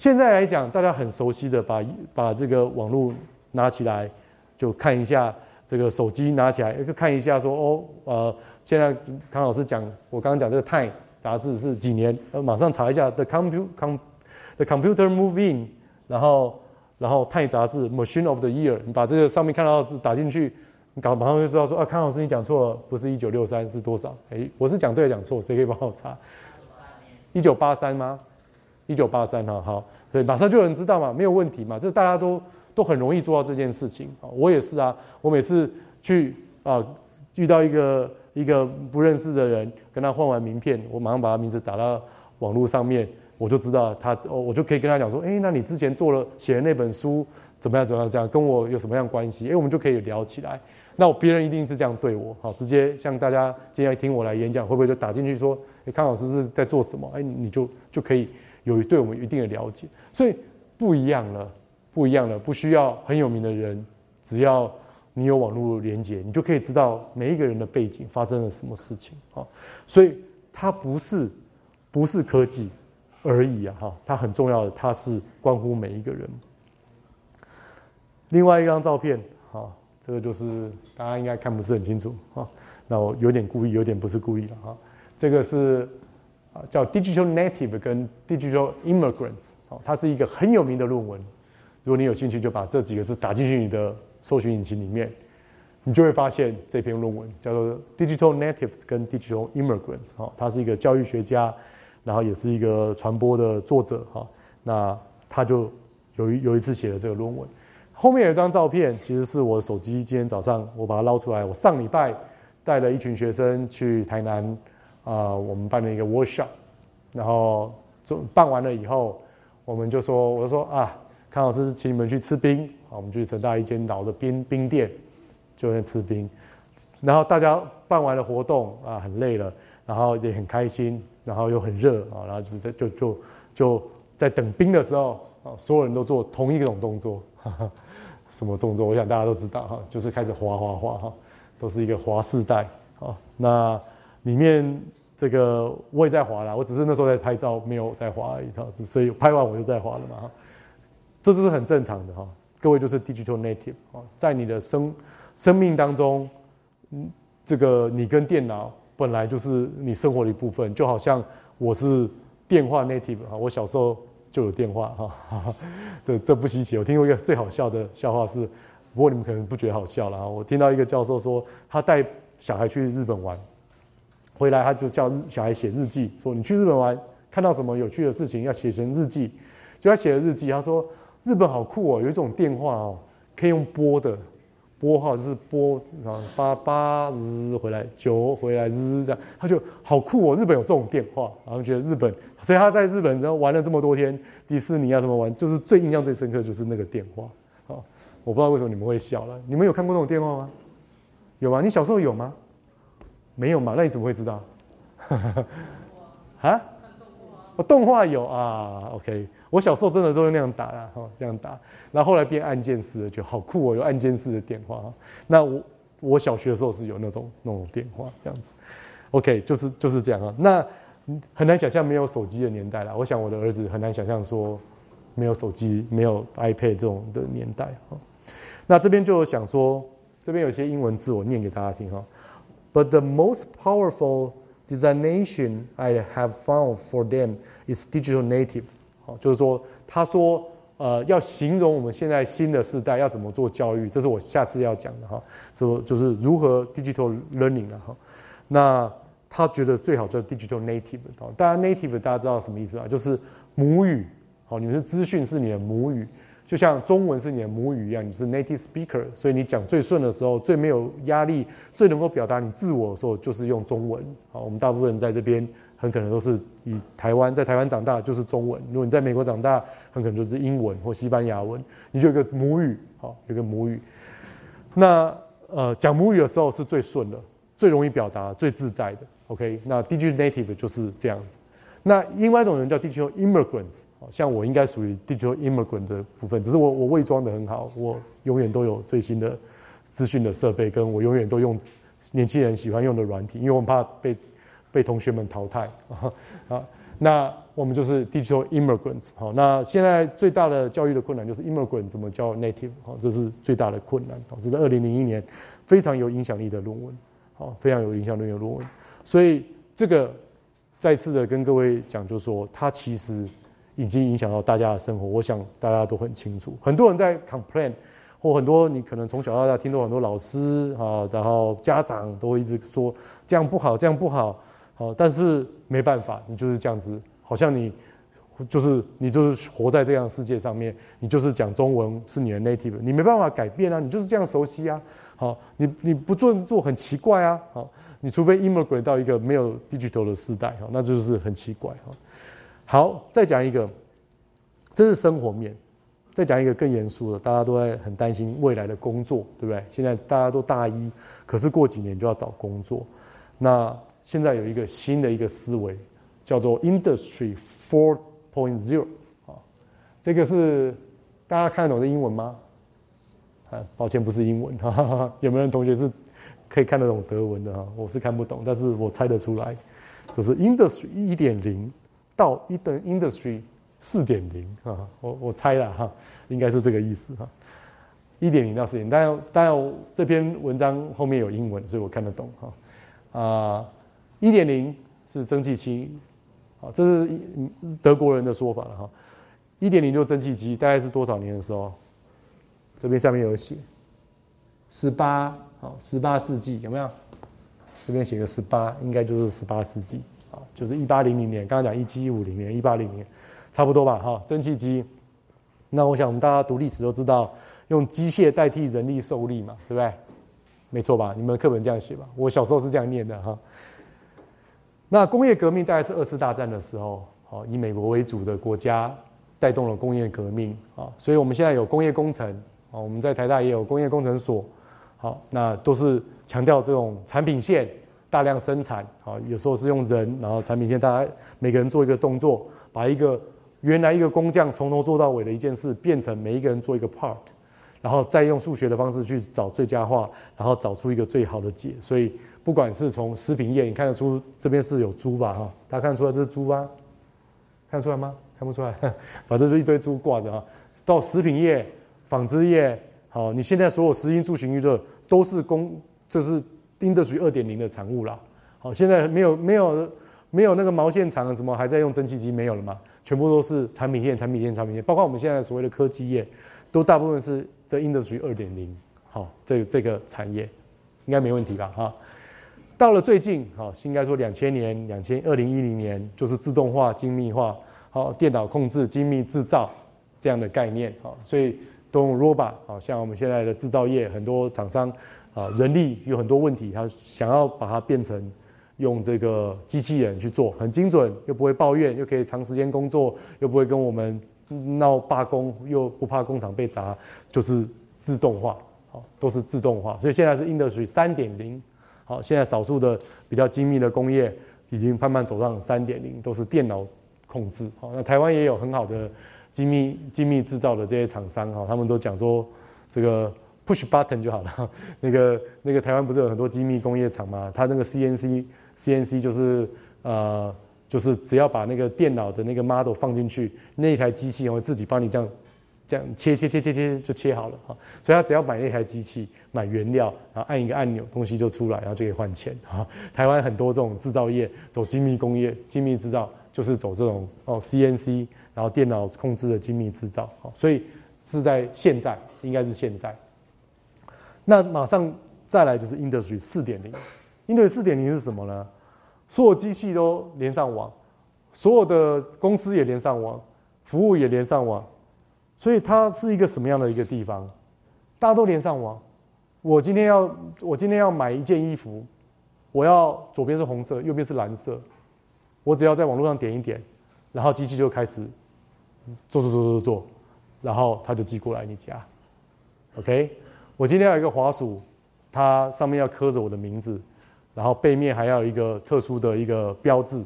现在来讲，大家很熟悉的，把把这个网络拿起来，就看一下这个手机拿起来，就看一下说哦，呃，现在康老师讲，我刚刚讲这个《Time》杂志是几年，呃，马上查一下 The Computer Com The Computer Move In，然后然后《泰》杂志 Machine of the Year，你把这个上面看到字打进去，你搞马上就知道说啊，康老师你讲错了，不是一九六三是多少？哎，我是讲对讲错，谁可以帮我查？一九八三吗？一九八三哈好，对，马上就有人知道嘛，没有问题嘛，这大家都都很容易做到这件事情啊。我也是啊，我每次去啊遇到一个一个不认识的人，跟他换完名片，我马上把他名字打到网络上面，我就知道他，我就可以跟他讲说，哎，那你之前做了写的那本书怎么样怎么样这样，跟我有什么样关系？哎，我们就可以聊起来。那别人一定是这样对我，好，直接像大家今天听我来演讲，会不会就打进去说，哎，康老师是在做什么？哎，你就就可以。有对我们一定的了解，所以不一样了，不一样了，不需要很有名的人，只要你有网络连接，你就可以知道每一个人的背景发生了什么事情啊。所以它不是不是科技而已啊，哈，它很重要的，它是关乎每一个人。另外一张照片，哈，这个就是大家应该看不是很清楚啊，那我有点故意，有点不是故意了哈，这个是。叫 Digital Native 跟 Digital Immigrants，哦，它是一个很有名的论文。如果你有兴趣，就把这几个字打进去你的搜寻引擎里面，你就会发现这篇论文叫做 Digital Natives 跟 Digital Immigrants，哦，他是一个教育学家，然后也是一个传播的作者，哈，那他就有一有一次写了这个论文。后面有一张照片，其实是我手机今天早上我把它捞出来，我上礼拜带了一群学生去台南。啊，我们办了一个 workshop，然后做办完了以后，我们就说，我就说啊，康老师请你们去吃冰，啊，我们去成大一间老的冰冰店，就在吃冰，然后大家办完了活动啊，很累了，然后也很开心，然后又很热啊，然后就在就就就在等冰的时候啊，所有人都做同一种动作，什么动作？我想大家都知道哈，就是开始滑滑滑哈，都是一个滑式带啊，那。里面这个我也在滑啦，我只是那时候在拍照，没有在滑一套，所以拍完我就在滑了嘛哈，这就是很正常的哈。各位就是 digital native 啊，在你的生生命当中，嗯，这个你跟电脑本来就是你生活的一部分，就好像我是电话 native 啊，我小时候就有电话哈，这这不稀奇。我听过一个最好笑的笑话是，不过你们可能不觉得好笑了啊。我听到一个教授说，他带小孩去日本玩。回来他就叫日小孩写日记，说你去日本玩看到什么有趣的事情要写成日记，就他写了日记，他说日本好酷哦，有一种电话哦可以用拨的，拨号就是拨啊八八日回来九回来日这样，他就好酷哦，日本有这种电话，然后觉得日本，所以他在日本然后玩了这么多天迪士尼啊什么玩，就是最印象最深刻就是那个电话啊，我不知道为什么你们会笑了，你们有看过那种电话吗？有吗？你小时候有吗？没有嘛？那你怎么会知道？啊？我动画有啊，OK。我小时候真的都是那样打的，哈，这样打。然后后来变按键式的，就好酷哦，有按键式的电话。那我我小学的时候是有那种那种电话这样子，OK，就是就是这样啊。那很难想象没有手机的年代了。我想我的儿子很难想象说没有手机、没有 iPad 这种的年代哈。那这边就想说，这边有些英文字我念给大家听哈。But the most powerful designation I have found for them is digital natives。好，就是说，他说，呃，要形容我们现在新的时代要怎么做教育，这是我下次要讲的哈。就就是如何 digital learning 了哈。那他觉得最好叫 digital native。当然 native 大家知道什么意思啊？就是母语。好，你们是资讯是你的母语，就像中文是你的母语一样，你是 native speaker，所以你讲最顺的时候，最没有压力，最能够表达你自我的时候，就是用中文。好，我们大部分人在这边。很可能都是以台湾在台湾长大就是中文，如果你在美国长大，很可能就是英文或西班牙文，你就有个母语，好，有个母语。那呃，讲母语的时候是最顺的，最容易表达，最自在的。OK，那 digital native 就是这样子。那另外一种人叫 digital immigrants，像我应该属于 digital immigrant 的部分，只是我我伪装的很好，我永远都有最新的资讯的设备，跟我永远都用年轻人喜欢用的软体，因为我们怕被。被同学们淘汰 啊！那我们就是 digital immigrants。好，那现在最大的教育的困难就是 immigrant 怎么教 native？好，这是最大的困难。导致在二零零一年非常有影响力的论文，好，非常有影响力的论文。所以这个再次的跟各位讲，就是说它其实已经影响到大家的生活。我想大家都很清楚，很多人在 complain，或很多你可能从小到大听到很多老师啊，然后家长都会一直说这样不好，这样不好。哦，但是没办法，你就是这样子，好像你就是你就是活在这样世界上面，你就是讲中文是你的 native，你没办法改变啊，你就是这样熟悉啊。好，你你不做做很奇怪啊。好，你除非 immigrate 到一个没有 digital 的时代，哈，那就是很奇怪哈。好，再讲一个，这是生活面，再讲一个更严肃的，大家都在很担心未来的工作，对不对？现在大家都大一，可是过几年就要找工作，那。现在有一个新的一个思维，叫做 Industry Four Point Zero 啊，这个是大家看得懂的英文吗？啊，抱歉，不是英文。哈哈哈 有没有同学是可以看得懂德文的哈？我是看不懂，但是我猜得出来，就是 Industry 一点零到一等 Industry 四点零啊，我我猜了哈，应该是这个意思哈。一点零到四点，但当然这篇文章后面有英文，所以我看得懂哈啊。一点零是蒸汽机，好，这是德国人的说法了哈。一点零就蒸汽机，大概是多少年的时候？这边下面有写，十八，好，十八世纪有没有？这边写个十八，应该就是十八世纪，就是一八零零年。刚刚讲一七五零年，一八零零年，差不多吧，哈，蒸汽机。那我想我们大家读历史都知道，用机械代替人力受力嘛，对不对？没错吧？你们课本这样写吧？我小时候是这样念的哈。那工业革命大概是二次大战的时候，好，以美国为主的国家带动了工业革命啊，所以我们现在有工业工程啊，我们在台大也有工业工程所，好，那都是强调这种产品线大量生产，好，有时候是用人，然后产品线大家每个人做一个动作，把一个原来一个工匠从头做到尾的一件事，变成每一个人做一个 part，然后再用数学的方式去找最佳化，然后找出一个最好的解，所以。不管是从食品业，你看得出这边是有猪吧？哈，大家看得出来这是猪吗？看得出来吗？看不出来，反正是一堆猪挂着哈。到食品业、纺织业，好，你现在所有食衣住行娱乐都是工，这是丁的属于二点零的产物啦。好，现在没有没有没有那个毛线厂什么还在用蒸汽机没有了嘛？全部都是产品线、产品线、产品线，包括我们现在所谓的科技业，都大部分是这 industry 二点零。好，这这个产业应该没问题吧？哈。到了最近，好，应该说两千年、两千二零一零年，就是自动化、精密化，好，电脑控制、精密制造这样的概念，好，所以都用 robot，好像我们现在的制造业很多厂商啊，人力有很多问题，他想要把它变成用这个机器人去做，很精准，又不会抱怨，又可以长时间工作，又不会跟我们闹罢工，又不怕工厂被砸，就是自动化，好，都是自动化。所以现在是 Industry 三点零，好，现在少数的比较精密的工业已经慢慢走上三点零，都是电脑控制。好，那台湾也有很好的。精密精密制造的这些厂商哈，他们都讲说，这个 push button 就好了。那个那个台湾不是有很多精密工业厂吗？它那个 CNC CNC 就是呃就是只要把那个电脑的那个 model 放进去，那一台机器会自己帮你这样这样切切切切切就切好了哈。所以他只要买那台机器，买原料，然后按一个按钮，东西就出来，然后就可以换钱哈。台湾很多这种制造业走精密工业、精密制造，就是走这种哦 CNC。然后电脑控制的精密制造，好，所以是在现在，应该是现在。那马上再来就是 Industry 四点零，Industry 四点零是什么呢？所有机器都连上网，所有的公司也连上网，服务也连上网，所以它是一个什么样的一个地方？大家都连上网。我今天要我今天要买一件衣服，我要左边是红色，右边是蓝色，我只要在网络上点一点，然后机器就开始。做做做做做，然后它就寄过来你家，OK。我今天有一个滑鼠，它上面要刻着我的名字，然后背面还要一个特殊的一个标志，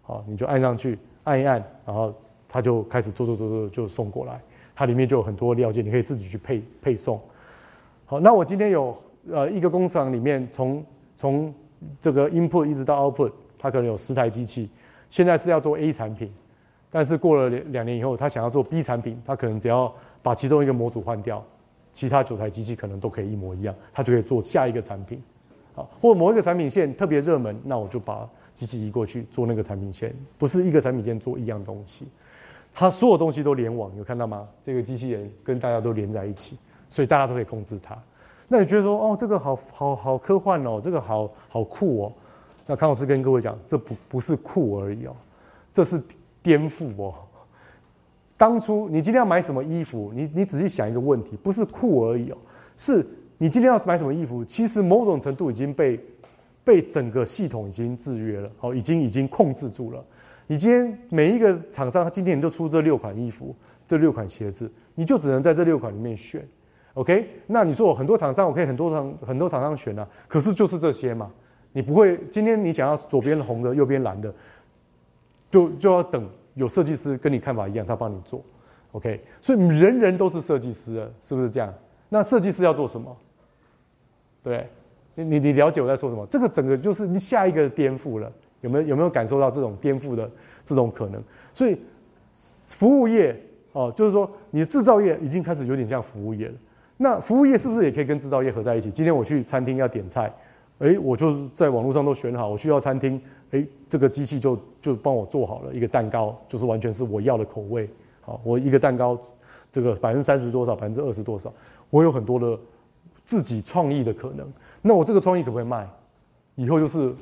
好，你就按上去，按一按，然后它就开始做做做做就送过来。它里面就有很多料件，你可以自己去配配送。好，那我今天有呃一个工厂里面，从从这个 input 一直到 output，它可能有十台机器，现在是要做 A 产品。但是过了两两年以后，他想要做 B 产品，他可能只要把其中一个模组换掉，其他九台机器可能都可以一模一样，它就可以做下一个产品，好，或某一个产品线特别热门，那我就把机器移过去做那个产品线，不是一个产品线做一样东西，它所有东西都联网，有看到吗？这个机器人跟大家都连在一起，所以大家都可以控制它。那你觉得说，哦，这个好好好科幻哦，这个好好酷哦？那康老师跟各位讲，这不不是酷而已哦，这是。颠覆哦！当初你今天要买什么衣服？你你仔细想一个问题，不是酷而已哦，是你今天要买什么衣服？其实某种程度已经被被整个系统已经制约了，哦，已经已经控制住了。你今天每一个厂商，他今天你就出这六款衣服，这六款鞋子，你就只能在这六款里面选。OK？那你说我很多厂商，我可以很多厂很多厂商选啊，可是就是这些嘛，你不会今天你想要左边红的，右边蓝的。就就要等有设计师跟你看法一样，他帮你做，OK。所以人人都是设计师了，是不是这样？那设计师要做什么？对，你你你了解我在说什么？这个整个就是你下一个颠覆了，有没有有没有感受到这种颠覆的这种可能？所以服务业哦，就是说你的制造业已经开始有点像服务业了。那服务业是不是也可以跟制造业合在一起？今天我去餐厅要点菜，诶，我就在网络上都选好，我需要餐厅。哎，这个机器就就帮我做好了一个蛋糕，就是完全是我要的口味。好，我一个蛋糕，这个百分之三十多少，百分之二十多少，我有很多的自己创意的可能。那我这个创意可不可以卖？以后就是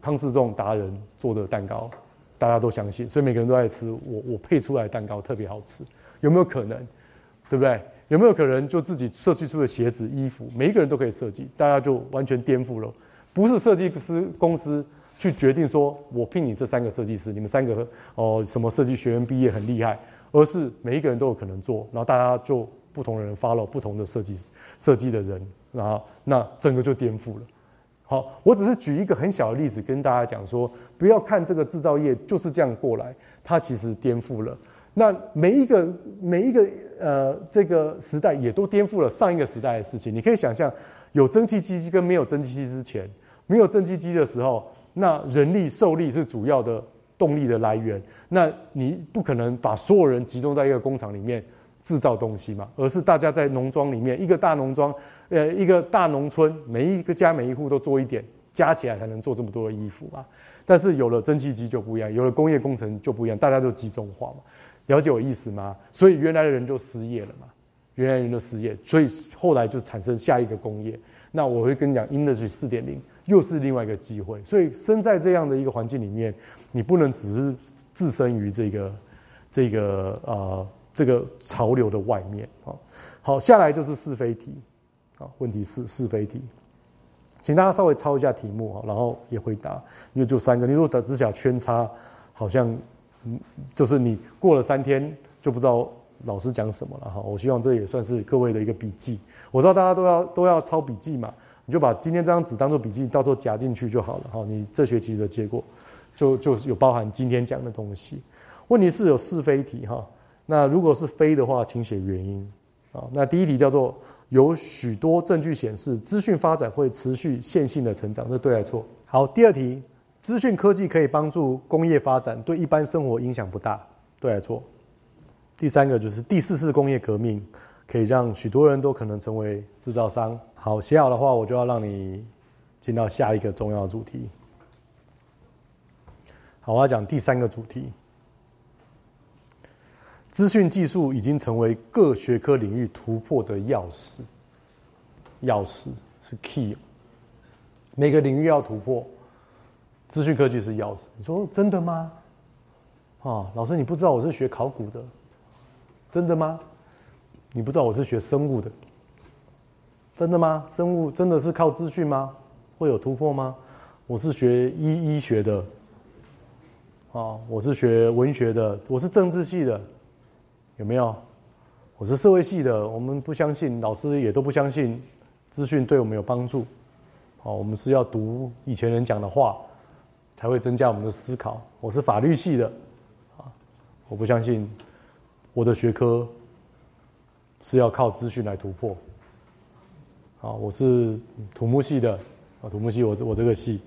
康氏这种达人做的蛋糕，大家都相信，所以每个人都爱吃。我我配出来的蛋糕特别好吃，有没有可能？对不对？有没有可能就自己设计出的鞋子、衣服，每一个人都可以设计，大家就完全颠覆了，不是设计师公司。去决定说，我聘你这三个设计师，你们三个哦，什么设计学院毕业很厉害，而是每一个人都有可能做，然后大家就不同的人发了不同的设计设计的人，然后那整个就颠覆了。好，我只是举一个很小的例子跟大家讲说，不要看这个制造业就是这样过来，它其实颠覆了。那每一个每一个呃这个时代也都颠覆了上一个时代的事情。你可以想象，有蒸汽机跟没有蒸汽机之前，没有蒸汽机的时候。那人力、受力是主要的动力的来源。那你不可能把所有人集中在一个工厂里面制造东西嘛？而是大家在农庄里面，一个大农庄，呃，一个大农村，每一个家每一户都做一点，加起来才能做这么多的衣服嘛。但是有了蒸汽机就不一样，有了工业工程就不一样，大家都集中化嘛。了解我意思吗？所以原来的人就失业了嘛，原来人就失业，所以后来就产生下一个工业。那我会跟你讲，Industry 四点零。又是另外一个机会，所以生在这样的一个环境里面，你不能只是置身于这个、这个呃、这个潮流的外面啊。好，下来就是是非题，好，问题是是非题，请大家稍微抄一下题目啊，然后也回答，因为就三个，你如果只想圈叉，好像嗯，就是你过了三天就不知道老师讲什么了哈。我希望这也算是各位的一个笔记，我知道大家都要都要抄笔记嘛，你就把今天这张纸当做笔记，到时候夹进去就好了哈。你这学期的结果就就有包含今天讲的东西。问题是有是非题哈，那如果是非的话，请写原因。啊，那第一题叫做有许多证据显示资讯发展会持续线性的成长，这对还是错？好，第二题，资讯科技可以帮助工业发展，对一般生活影响不大，对还是错？第三个就是第四次工业革命可以让许多人都可能成为制造商。好，写好的话，我就要让你进到下一个重要主题。好，我要讲第三个主题。资讯技术已经成为各学科领域突破的钥匙，钥匙是 key。每个领域要突破，资讯科技是钥匙。你说真的吗？啊，老师，你不知道我是学考古的，真的吗？你不知道我是学生物的，真的吗？生物真的是靠资讯吗？会有突破吗？我是学医医学的，啊，我是学文学的，我是政治系的。有没有？我是社会系的，我们不相信，老师也都不相信，资讯对我们有帮助。好，我们是要读以前人讲的话，才会增加我们的思考。我是法律系的，啊，我不相信我的学科是要靠资讯来突破。啊，我是土木系的，啊，土木系我我这个系，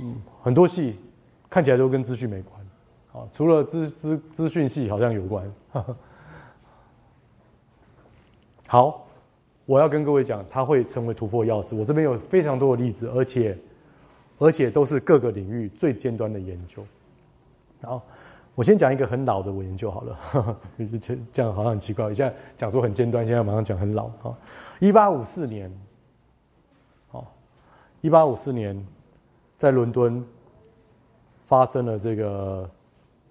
嗯，很多系看起来都跟资讯没关。啊，除了资资资讯系好像有关。好，我要跟各位讲，它会成为突破钥匙。我这边有非常多的例子，而且而且都是各个领域最尖端的研究。好，我先讲一个很老的我研究好了，这样好像很奇怪。现在讲说很尖端，现在马上讲很老啊。一八五四年，好，一八五四年在伦敦发生了这个。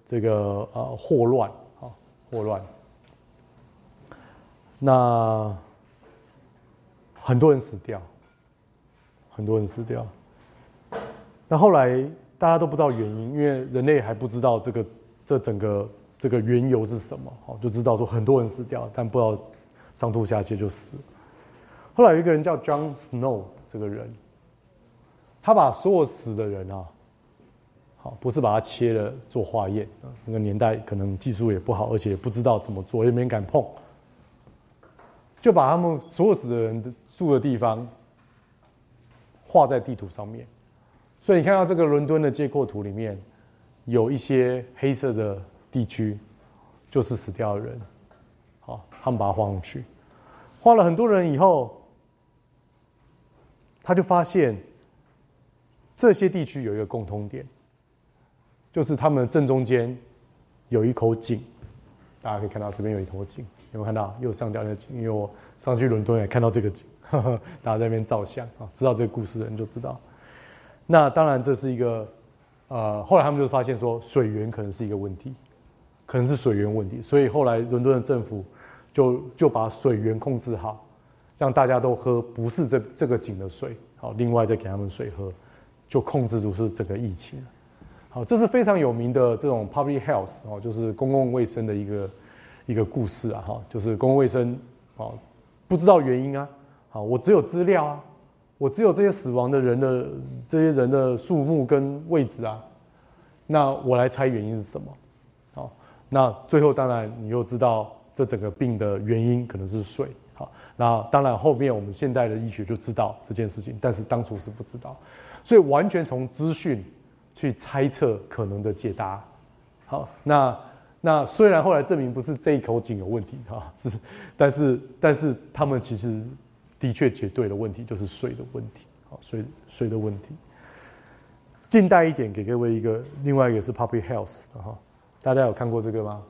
这个呃霍乱啊，霍乱，那很多人死掉，很多人死掉。那后来大家都不知道原因，因为人类还不知道这个这整个这个缘由是什么，好，就知道说很多人死掉，但不知道上吐下泻就死。后来有一个人叫 John Snow 这个人，他把所有死的人啊。好不是把它切了做化验，那个年代可能技术也不好，而且也不知道怎么做，也没人敢碰，就把他们所有死的人的住的地方画在地图上面。所以你看到这个伦敦的街廓图里面，有一些黑色的地区，就是死掉的人。好，他们把它画上去，画了很多人以后，他就发现这些地区有一个共通点。就是他们正中间有一口井，大家可以看到这边有一口井，有没有看到右上角那个井？因为我上去伦敦也看到这个井，呵 呵大家在那边照相啊，知道这个故事的人就知道。那当然这是一个，呃，后来他们就发现说水源可能是一个问题，可能是水源问题，所以后来伦敦的政府就就把水源控制好，让大家都喝不是这这个井的水，好，另外再给他们水喝，就控制住是这个疫情。好，这是非常有名的这种 public health 哦，就是公共卫生的一个一个故事啊，哈，就是公共卫生哦，不知道原因啊，好，我只有资料啊，我只有这些死亡的人的这些人的数目跟位置啊，那我来猜原因是什么？好，那最后当然你又知道这整个病的原因可能是水，好，那当然后面我们现代的医学就知道这件事情，但是当初是不知道，所以完全从资讯。去猜测可能的解答，好，那那虽然后来证明不是这一口井有问题哈，是，但是但是他们其实的确解对了问题，就是水的问题，好，水水的问题。近代一点，给各位一个另外一个是 public health 哈，大家有看过这个吗？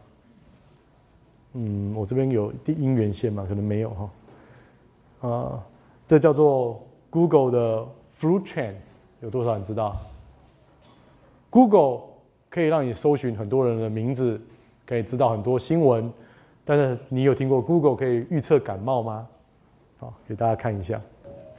嗯，我这边有第音源线嘛，可能没有哈，啊，这叫做 Google 的 Flu Trends，有多少人知道？Google 可以让你搜寻很多人的名字，可以知道很多新闻，但是你有听过 Google 可以预测感冒吗？好，给大家看一下。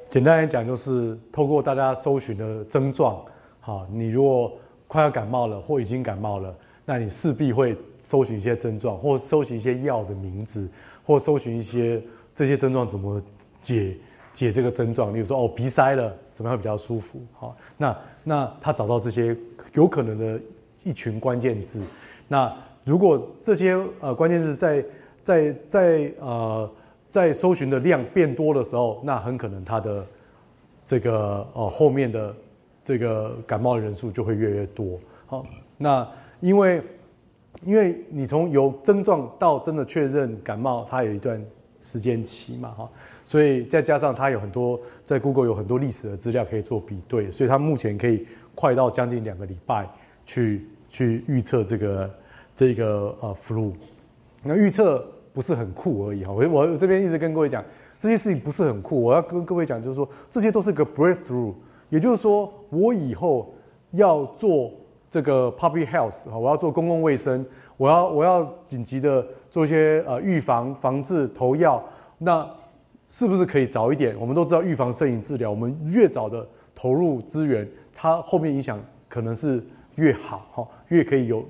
简单来讲，就是透过大家搜寻的症状，好，你如果快要感冒了或已经感冒了，那你势必会搜寻一些症状，或搜寻一些药的名字，或搜寻一些这些症状怎么解解这个症状。例如说，哦，鼻塞了，怎么样比较舒服？好，那那他找到这些有可能的一群关键字，那。如果这些呃关键字在在在呃在搜寻的量变多的时候，那很可能它的这个呃后面的这个感冒的人数就会越来越多。好，那因为因为你从有症状到真的确认感冒，它有一段时间期嘛，哈，所以再加上它有很多在 Google 有很多历史的资料可以做比对，所以它目前可以快到将近两个礼拜去去预测这个。这个呃，flu，那预测不是很酷而已哈。我我这边一直跟各位讲，这些事情不是很酷。我要跟各位讲，就是说这些都是个 breakthrough，也就是说，我以后要做这个 public health 哈，我要做公共卫生，我要我要紧急的做一些呃预防、防治、投药，那是不是可以早一点？我们都知道预防、摄影、治疗，我们越早的投入资源，它后面影响可能是越好哈，越可以有。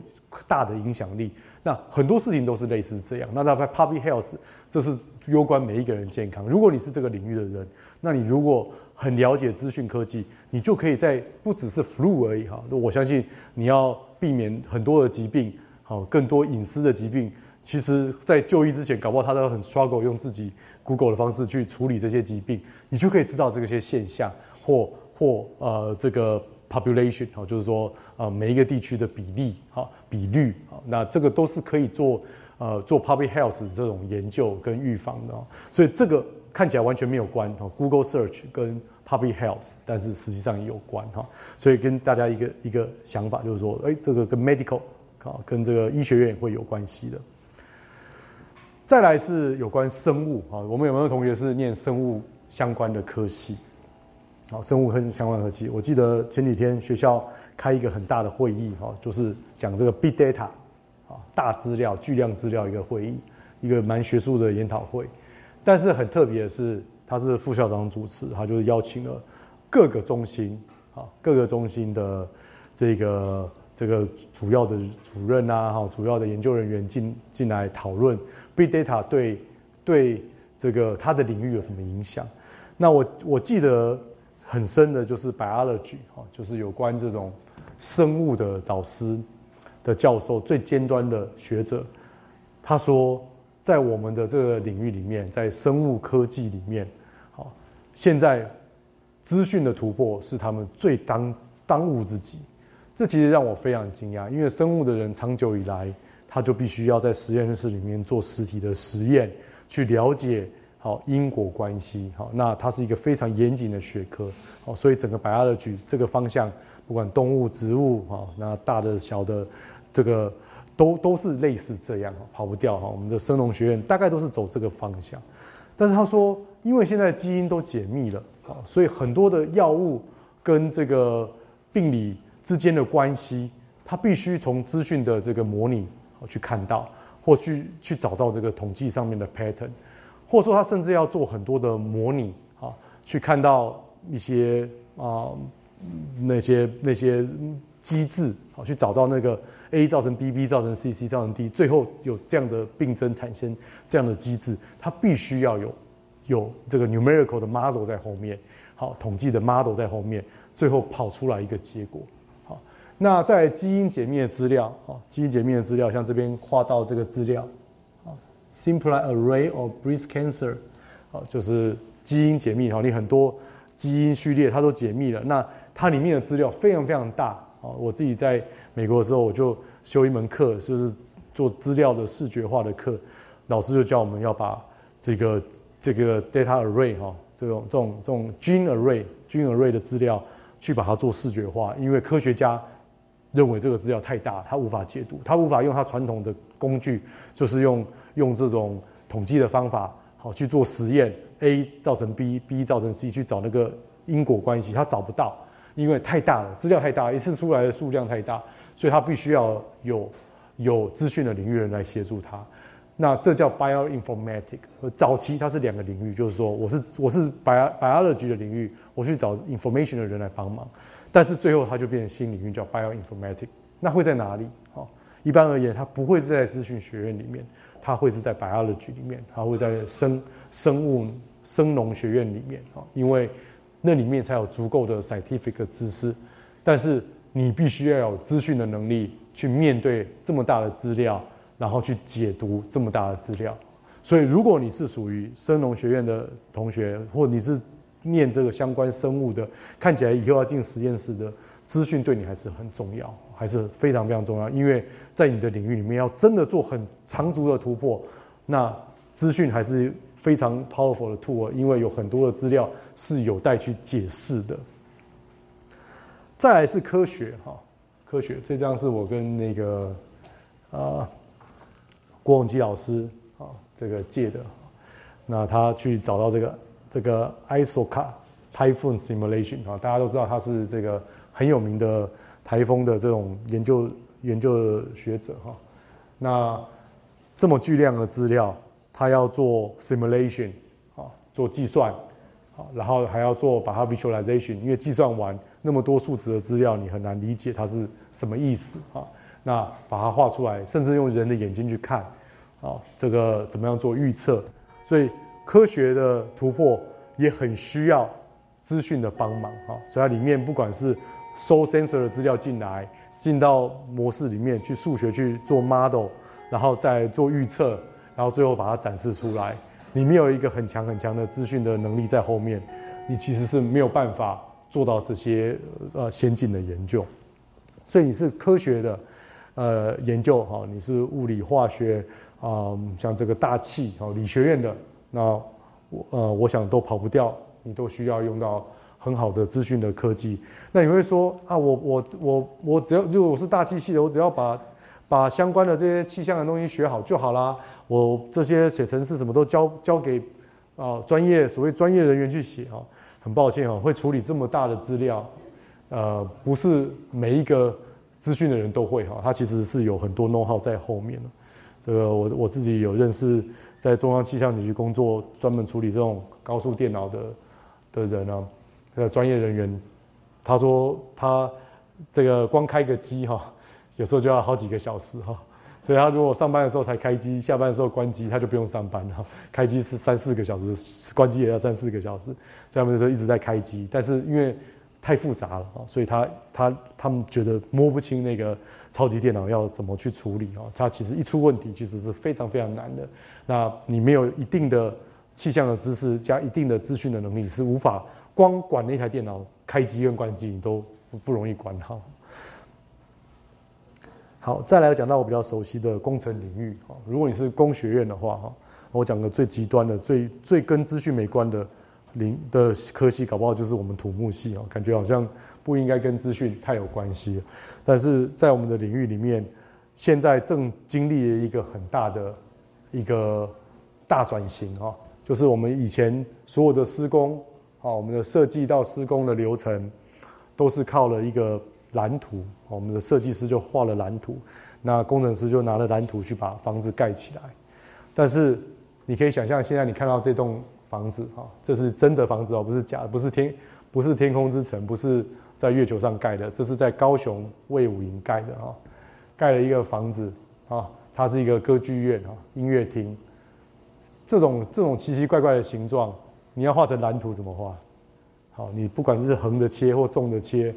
大的影响力，那很多事情都是类似这样。那那 public health 这是攸关每一个人健康。如果你是这个领域的人，那你如果很了解资讯科技，你就可以在不只是 flu 而已哈。我相信你要避免很多的疾病，好，更多隐私的疾病。其实，在就医之前，搞不好他都很 struggle 用自己 Google 的方式去处理这些疾病，你就可以知道这些现象或或呃这个。population 好，就是说，呃，每一个地区的比例，哈，比率，啊，那这个都是可以做，呃，做 public health 这种研究跟预防的，所以这个看起来完全没有关，哈，Google search 跟 public health，但是实际上也有关，哈，所以跟大家一个一个想法就是说，哎，这个跟 medical，啊，跟这个医学院会有关系的。再来是有关生物，啊，我们有没有同学是念生物相关的科系？好，生物跟相关科技，我记得前几天学校开一个很大的会议，哈，就是讲这个 big data，啊，大资料、巨量资料一个会议，一个蛮学术的研讨会。但是很特别的是，他是副校长主持，他就是邀请了各个中心，啊，各个中心的这个这个主要的主任啊，哈，主要的研究人员进进来讨论 big data 对对这个他的领域有什么影响。那我我记得。很深的就是 biology 哈，就是有关这种生物的导师的教授，最尖端的学者，他说，在我们的这个领域里面，在生物科技里面，好，现在资讯的突破是他们最当当务之急。这其实让我非常惊讶，因为生物的人长久以来，他就必须要在实验室里面做实体的实验，去了解。好，因果关系，好，那它是一个非常严谨的学科，好，所以整个 biology 这个方向，不管动物、植物，哈，那大的、小的，这个都都是类似这样，跑不掉哈。我们的生农学院大概都是走这个方向，但是他说，因为现在基因都解密了，啊，所以很多的药物跟这个病理之间的关系，它必须从资讯的这个模拟去看到，或去去找到这个统计上面的 pattern。或者说，他甚至要做很多的模拟啊，去看到一些啊那些那些机制好，去找到那个 A 造成 B，B 造成 C，C 造成 D，最后有这样的病症产生这样的机制，它必须要有有这个 numerical 的 model 在后面，好，统计的 model 在后面，最后跑出来一个结果。好，那在基因解密的资料啊，基因解密的资料，像这边画到这个资料。Simple array of breast cancer，啊，就是基因解密好，你很多基因序列它都解密了。那它里面的资料非常非常大啊。我自己在美国的时候，我就修一门课，就是做资料的视觉化的课，老师就教我们要把这个这个 data array 哈，这种这种这种 gene array gene array 的资料去把它做视觉化，因为科学家认为这个资料太大，他无法解读，他无法用他传统的工具，就是用。用这种统计的方法，好去做实验，A 造成 B，B 造成 C，去找那个因果关系，他找不到，因为太大了，资料太大，一次出来的数量太大，所以他必须要有有资讯的领域人来协助他。那这叫 bioinformatics。早期它是两个领域，就是说我是我是 bio biology 的领域，我去找 information 的人来帮忙。但是最后它就变成新领域，叫 bioinformatics。那会在哪里？哦，一般而言，它不会是在资讯学院里面，它会是在 biology 里面，它会在生生物生农学院里面啊，因为那里面才有足够的 scientific 知识。但是你必须要有资讯的能力，去面对这么大的资料，然后去解读这么大的资料。所以，如果你是属于生农学院的同学，或你是念这个相关生物的，看起来以后要进实验室的，资讯对你还是很重要，还是非常非常重要。因为在你的领域里面，要真的做很长足的突破，那资讯还是非常 powerful 的 tool，因为有很多的资料是有待去解释的。再来是科学哈，科学这张是我跟那个啊郭永基老师啊这个借的，那他去找到这个这个 ISOCA Typhoon Simulation 啊，大家都知道他是这个很有名的台风的这种研究研究学者哈，那这么巨量的资料，他要做 simulation 啊，做计算，好，然后还要做把它 visualization，因为计算完。那么多数值的资料，你很难理解它是什么意思啊？那把它画出来，甚至用人的眼睛去看，啊，这个怎么样做预测？所以科学的突破也很需要资讯的帮忙啊。所以它里面不管是收 sensor 的资料进来，进到模式里面去数学去做 model，然后再做预测，然后最后把它展示出来，你没有一个很强很强的资讯的能力在后面，你其实是没有办法。做到这些呃先进的研究，所以你是科学的呃研究哈，你是物理化学啊，像这个大气哦理学院的，那我呃我想都跑不掉，你都需要用到很好的资讯的科技。那你会说啊，我我我我只要如果我是大气系的，我只要把把相关的这些气象的东西学好就好啦，我这些写程式什么都交交给啊专业所谓专业人员去写啊。很抱歉哦，会处理这么大的资料，呃，不是每一个资讯的人都会哈，他其实是有很多 know how 在后面的。这个我我自己有认识，在中央气象局工作，专门处理这种高速电脑的的人啊，专业人员，他说他这个光开个机哈，有时候就要好几个小时哈。所以他如果上班的时候才开机，下班的时候关机，他就不用上班了。开机是三四个小时，关机也要三四个小时，这样的时候一直在开机。但是因为太复杂了啊，所以他他他们觉得摸不清那个超级电脑要怎么去处理啊。它其实一出问题，其实是非常非常难的。那你没有一定的气象的知识加一定的资讯的能力，是无法光管那台电脑开机跟关机，你都不容易管好。好，再来讲到我比较熟悉的工程领域哈。如果你是工学院的话哈，我讲个最极端的、最最跟资讯没关的领的科系，搞不好就是我们土木系哦。感觉好像不应该跟资讯太有关系，但是在我们的领域里面，现在正经历了一个很大的一个大转型哈，就是我们以前所有的施工啊，我们的设计到施工的流程，都是靠了一个。蓝图，我们的设计师就画了蓝图，那工程师就拿了蓝图去把房子盖起来。但是你可以想象，现在你看到这栋房子，哈，这是真的房子哦，不是假的，不是天，不是天空之城，不是在月球上盖的，这是在高雄卫武营盖的哈，盖了一个房子啊，它是一个歌剧院哈，音乐厅。这种这种奇奇怪怪的形状，你要画成蓝图怎么画？好，你不管是横的切或纵的切。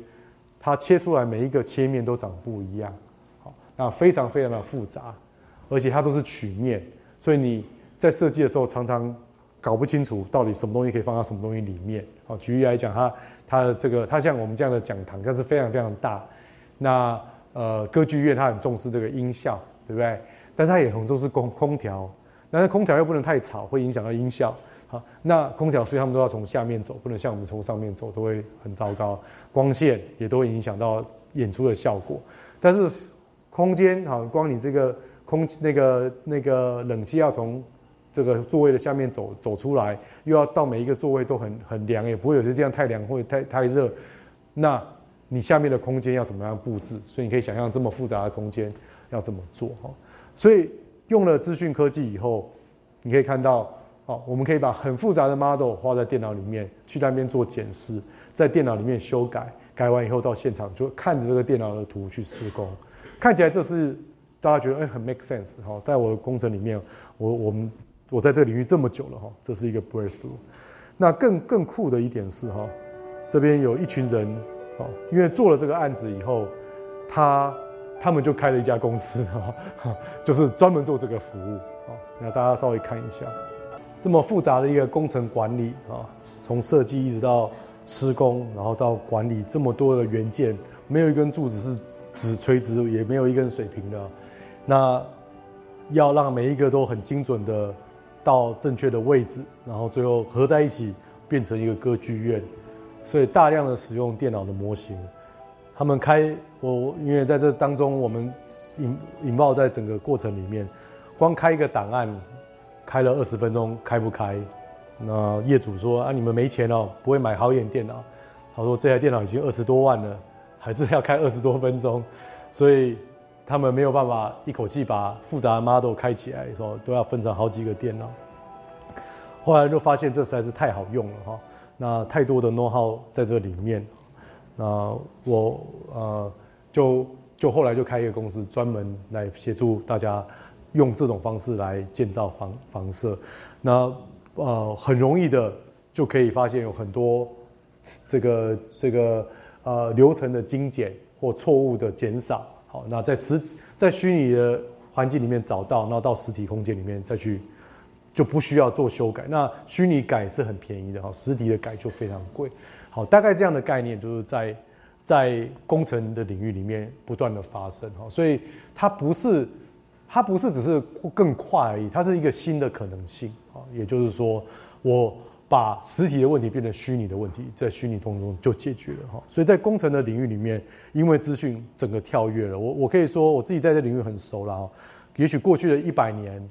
它切出来每一个切面都长不一样，好，那非常非常的复杂，而且它都是曲面，所以你在设计的时候常常搞不清楚到底什么东西可以放到什么东西里面。好，举例来讲，它它的这个它像我们这样的讲堂，它是非常非常大。那呃，歌剧院它很重视这个音效，对不对？但它也很重视空空调，但是空调又不能太吵，会影响到音效。好，那空调所以他们都要从下面走，不能像我们从上面走，都会很糟糕。光线也都会影响到演出的效果。但是空间好，光你这个空那个那个冷气要从这个座位的下面走走出来，又要到每一个座位都很很凉，也不会有些地方太凉或者太太热。那你下面的空间要怎么样布置？所以你可以想象这么复杂的空间要怎么做哈。所以用了资讯科技以后，你可以看到，哦，我们可以把很复杂的 model 画在电脑里面，去那边做检视，在电脑里面修改，改完以后到现场就看着这个电脑的图去施工，看起来这是大家觉得哎很 make sense 哈，在我的工程里面，我我们我在这个领域这么久了哈，这是一个 breakthrough。那更更酷的一点是哈，这边有一群人，哦，因为做了这个案子以后，他。他们就开了一家公司哈，就是专门做这个服务啊。那大家稍微看一下，这么复杂的一个工程管理啊，从设计一直到施工，然后到管理这么多的元件，没有一根柱子是直垂直，也没有一根水平的。那要让每一个都很精准的到正确的位置，然后最后合在一起变成一个歌剧院，所以大量的使用电脑的模型。他们开我，因为在这当中，我们引引爆在整个过程里面，光开一个档案，开了二十分钟，开不开。那业主说啊，你们没钱哦，不会买好一点电脑。他说这台电脑已经二十多万了，还是要开二十多分钟，所以他们没有办法一口气把复杂的 model 开起来，说都要分成好几个电脑。后来就发现这实在是太好用了哈，那太多的 know how 在这里面。那我呃就就后来就开一个公司，专门来协助大家用这种方式来建造房房舍。那呃很容易的就可以发现有很多这个这个呃流程的精简或错误的减少。好，那在实在虚拟的环境里面找到，那到实体空间里面再去就不需要做修改。那虚拟改是很便宜的哈，实体的改就非常贵。好，大概这样的概念就是在在工程的领域里面不断的发生哈，所以它不是它不是只是更快而已，它是一个新的可能性啊，也就是说，我把实体的问题变成虚拟的问题，在虚拟当中就解决了哈。所以在工程的领域里面，因为资讯整个跳跃了，我我可以说我自己在这领域很熟了哈。也许过去的一百年，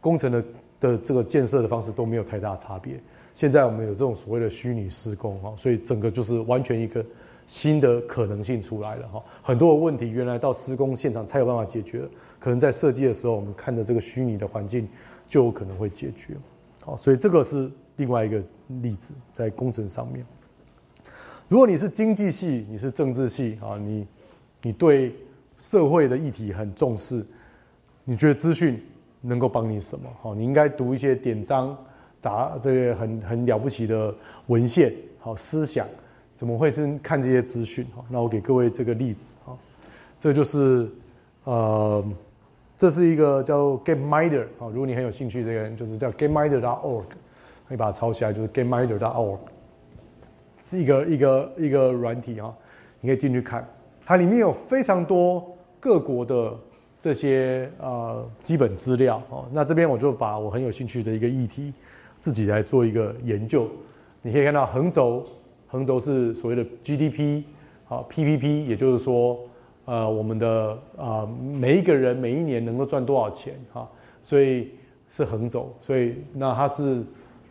工程的的这个建设的方式都没有太大差别。现在我们有这种所谓的虚拟施工哈，所以整个就是完全一个新的可能性出来了哈。很多的问题原来到施工现场才有办法解决，可能在设计的时候我们看的这个虚拟的环境就有可能会解决。好，所以这个是另外一个例子在工程上面。如果你是经济系，你是政治系啊，你你对社会的议题很重视，你觉得资讯能够帮你什么？好，你应该读一些典章。答这个很很了不起的文献，好思想，怎么会是看这些资讯？哈，那我给各位这个例子，哈，这就是呃，这是一个叫 GameMinder，好，如果你很有兴趣，这个人就是叫 GameMinder.org，可以把它抄起来，就是 GameMinder.org，是一个一个一个软体啊，你可以进去看，它里面有非常多各国的这些呃基本资料，哦，那这边我就把我很有兴趣的一个议题。自己来做一个研究，你可以看到横轴，横轴是所谓的 GDP，好 PPP，也就是说，呃，我们的啊每一个人每一年能够赚多少钱哈，所以是横轴，所以那它是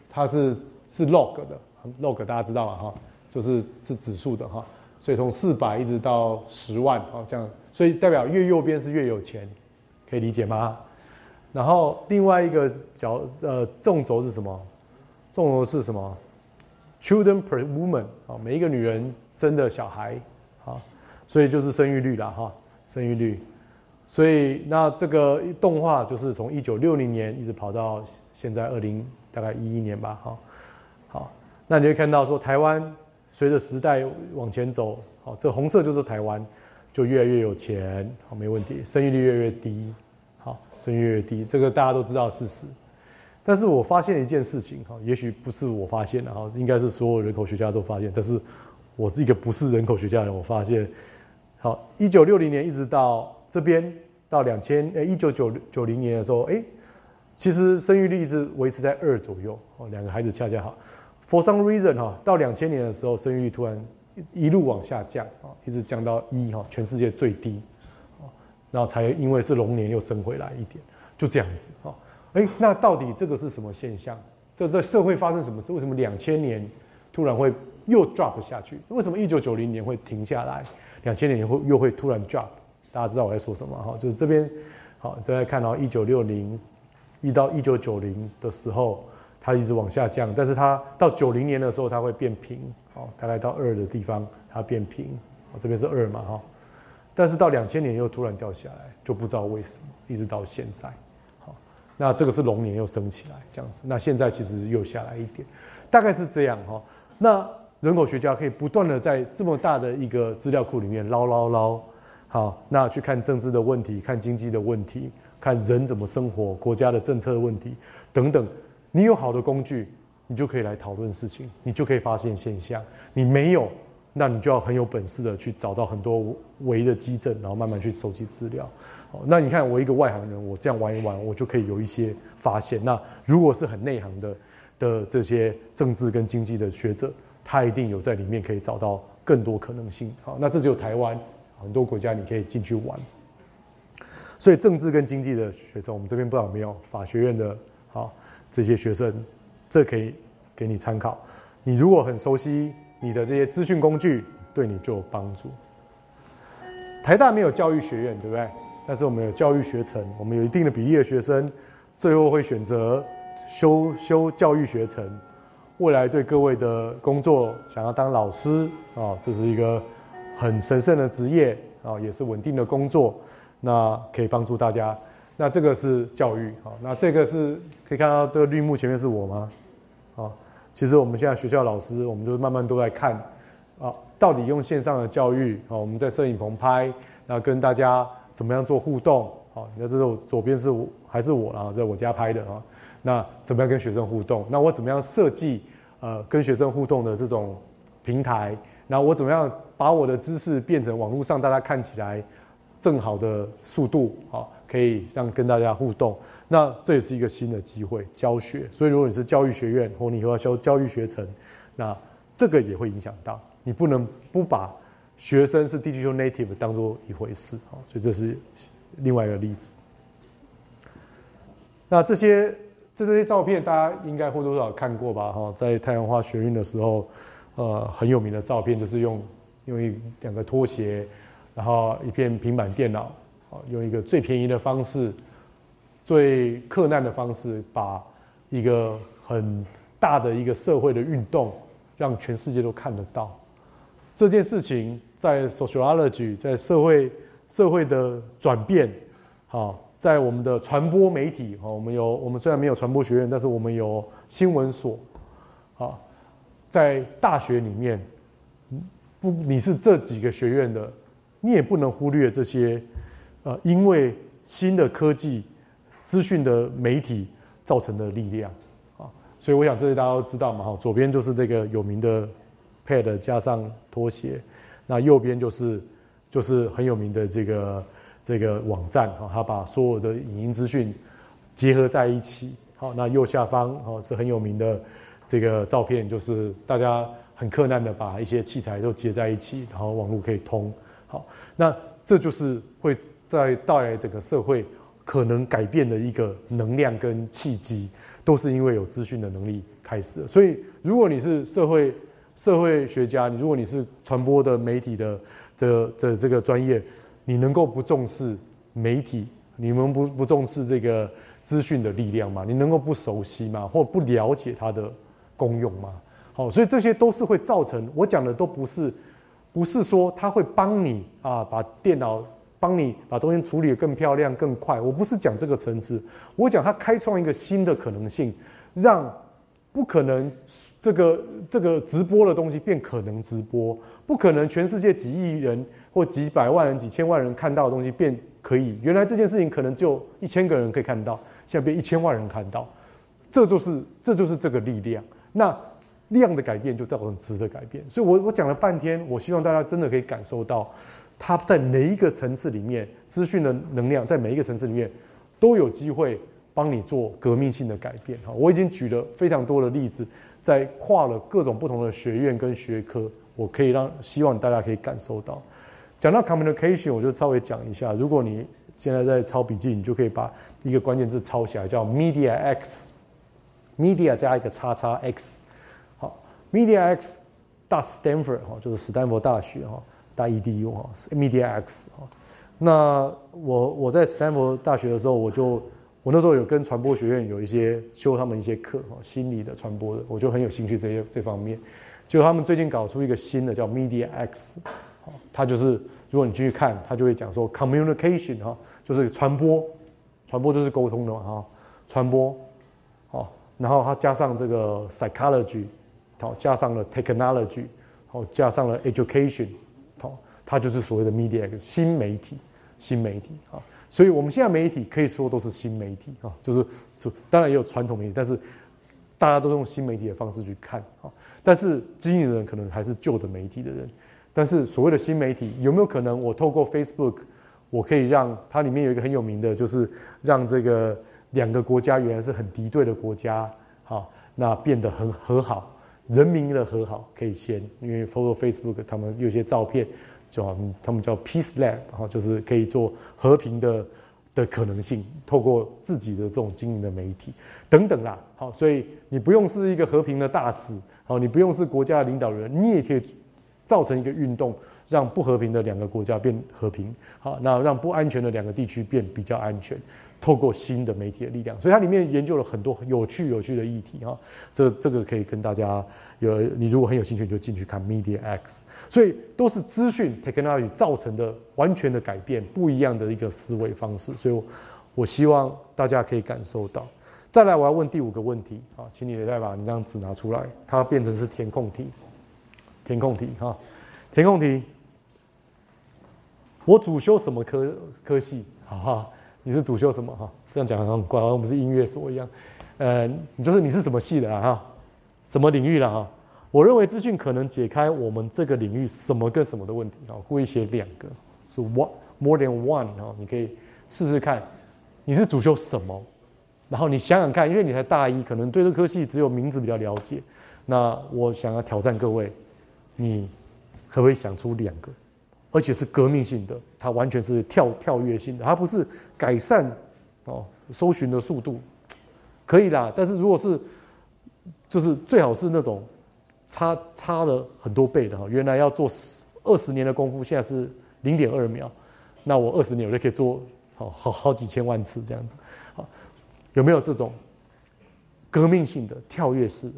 它是是 log 的，log 大家知道了哈，就是是指数的哈，所以从四百一直到十万啊这样，所以代表越右边是越有钱，可以理解吗？然后另外一个角呃纵轴是什么？纵轴是什么？Children per woman 啊，每一个女人生的小孩啊，所以就是生育率啦哈，生育率。所以那这个动画就是从一九六零年一直跑到现在二零大概一一年吧哈。好，那你会看到说台湾随着时代往前走，好，这红色就是台湾就越来越有钱，好没问题，生育率越来越低。好，生育越低，这个大家都知道事实。但是我发现一件事情，哈，也许不是我发现的，哈，应该是所有人口学家都发现。但是我是一个不是人口学家的人，我发现，好，一九六零年一直到这边到两千，呃，一九九九零年的时候，哎，其实生育率一直维持在二左右，哦，两个孩子恰恰好。For some reason，哈，到两千年的时候，生育率突然一路往下降，啊，一直降到一，哈，全世界最低。然后才因为是龙年又升回来一点，就这样子哈。哎，那到底这个是什么现象？这在社会发生什么事？为什么两千年突然会又 drop 下去？为什么一九九零年会停下来？两千年会又会突然 drop？大家知道我在说什么哈？就是这边好，大家看到一九六零一到一九九零的时候，它一直往下降，但是它到九零年的时候，它会变平，好，大概到二的地方它变平，这边是二嘛哈，但是到两千年又突然掉下来，就不知道为什么，一直到现在，那这个是龙年又升起来这样子，那现在其实又下来一点，大概是这样哈，那。人口学家可以不断的在这么大的一个资料库里面捞捞捞，好，那去看政治的问题，看经济的问题，看人怎么生活，国家的政策问题等等。你有好的工具，你就可以来讨论事情，你就可以发现现象。你没有，那你就要很有本事的去找到很多微的基证，然后慢慢去收集资料。那你看我一个外行人，我这样玩一玩，我就可以有一些发现。那如果是很内行的的这些政治跟经济的学者。他一定有在里面可以找到更多可能性。好，那这只有台湾，很多国家你可以进去玩。所以政治跟经济的学生，我们这边不知道有没有法学院的，好这些学生，这可以给你参考。你如果很熟悉你的这些资讯工具，对你就有帮助。台大没有教育学院，对不对？但是我们有教育学程，我们有一定的比例的学生，最后会选择修修教育学程。未来对各位的工作，想要当老师啊，这是一个很神圣的职业啊，也是稳定的工作，那可以帮助大家。那这个是教育啊，那这个是可以看到这个绿幕前面是我吗？啊，其实我们现在学校老师，我们就慢慢都在看啊，到底用线上的教育啊，我们在摄影棚拍，那跟大家怎么样做互动？好，你看这是左边是我还是我啊，在我家拍的啊。那怎么样跟学生互动？那我怎么样设计呃跟学生互动的这种平台？那我怎么样把我的知识变成网络上大家看起来正好的速度？好，可以让跟大家互动。那这也是一个新的机会，教学。所以如果你是教育学院或你以后要修教育学程，那这个也会影响到你，不能不把学生是 digital native 当做一回事。好，所以这是另外一个例子。那这些。这这些照片大家应该或多或少看过吧？哈，在太阳花学运的时候，呃，很有名的照片就是用用一两个拖鞋，然后一片平板电脑，啊，用一个最便宜的方式、最克难的方式，把一个很大的一个社会的运动，让全世界都看得到。这件事情在 sociology，在社会社会的转变，好。在我们的传播媒体，哈，我们有我们虽然没有传播学院，但是我们有新闻所，好，在大学里面，不，你是这几个学院的，你也不能忽略这些，呃，因为新的科技、资讯的媒体造成的力量，啊，所以我想这些大家都知道嘛，哈，左边就是这个有名的 pad 加上拖鞋，那右边就是就是很有名的这个。这个网站哈，他把所有的影音资讯结合在一起。好，那右下方哦是很有名的这个照片，就是大家很困难的把一些器材都接在一起，然后网络可以通。好，那这就是会在带来整个社会可能改变的一个能量跟契机，都是因为有资讯的能力开始的。所以，如果你是社会社会学家，你如果你是传播的媒体的的的这个专业。你能够不重视媒体？你们不不重视这个资讯的力量吗？你能够不熟悉吗？或不了解它的功用吗？好，所以这些都是会造成。我讲的都不是，不是说它会帮你啊，把电脑帮你把东西处理得更漂亮、更快。我不是讲这个层次，我讲它开创一个新的可能性，让不可能这个这个直播的东西变可能直播，不可能全世界几亿人。或几百万人、几千万人看到的东西，变可以。原来这件事情可能只有一千个人可以看到，现在变一千万人看到，这就是这就是这个力量。那量的改变就造成质的改变。所以，我我讲了半天，我希望大家真的可以感受到，它在每一个层次里面，资讯的能量在每一个层次里面都有机会帮你做革命性的改变。哈，我已经举了非常多的例子，在跨了各种不同的学院跟学科，我可以让希望大家可以感受到。讲到 communication，我就稍微讲一下。如果你现在在抄笔记，你就可以把一个关键字抄起来，叫 media x，media 加一个叉叉 x，好，media x 大 Stanford 哈，就是斯坦福大学哈，大 edu 哈，media x 哈。那我我在斯坦福大学的时候，我就我那时候有跟传播学院有一些修他们一些课哈，心理的传播的，我就很有兴趣这些这方面。就他们最近搞出一个新的叫 Media X，好，它就是如果你进去看，它就会讲说 communication 哈，就是传播，传播就是沟通的嘛哈，传播，好，然后它加上这个 psychology，好，加上了 technology，好，加上了 education，好，它就是所谓的 Media X 新媒体，新媒体啊，所以我们现在媒体可以说都是新媒体啊，就是就当然也有传统媒体，但是大家都用新媒体的方式去看啊。但是经营人可能还是旧的媒体的人，但是所谓的新媒体有没有可能我透过 Facebook，我可以让它里面有一个很有名的，就是让这个两个国家原来是很敌对的国家，好，那变得很和好，人民的和好可以先，因为透过 Facebook 他们有些照片，就他们叫 Peace Lab，然后就是可以做和平的的可能性，透过自己的这种经营的媒体等等啦，好，所以你不用是一个和平的大使。好，你不用是国家的领导人，你也可以造成一个运动，让不和平的两个国家变和平。好，那让不安全的两个地区变比较安全，透过新的媒体的力量。所以它里面研究了很多有趣有趣的议题哈。这这个可以跟大家有，你如果很有兴趣，就进去看 Media X。所以都是资讯 technology 造成的完全的改变，不一样的一个思维方式。所以我希望大家可以感受到。再来，我要问第五个问题啊，请你再把你那张纸拿出来，它变成是填空题，填空题哈，填空题。我主修什么科科系？好哈，你是主修什么哈？这样讲好像很怪，我们是音乐所一样。呃，你就是你是什么系的啊？哈，什么领域的哈？我认为资讯可能解开我们这个领域什么跟什么的问题啊。故意写两个，是 one more than one 啊，你可以试试看，你是主修什么？然后你想想看，因为你才大一，可能对这科系只有名字比较了解。那我想要挑战各位，你可不可以想出两个，而且是革命性的？它完全是跳跳跃性的，它不是改善哦搜寻的速度，可以啦。但是如果是，就是最好是那种差差了很多倍的哈，原来要做十二十年的功夫，现在是零点二秒，那我二十年我就可以做好好好几千万次这样子。好有没有这种革命性的跳跃式的，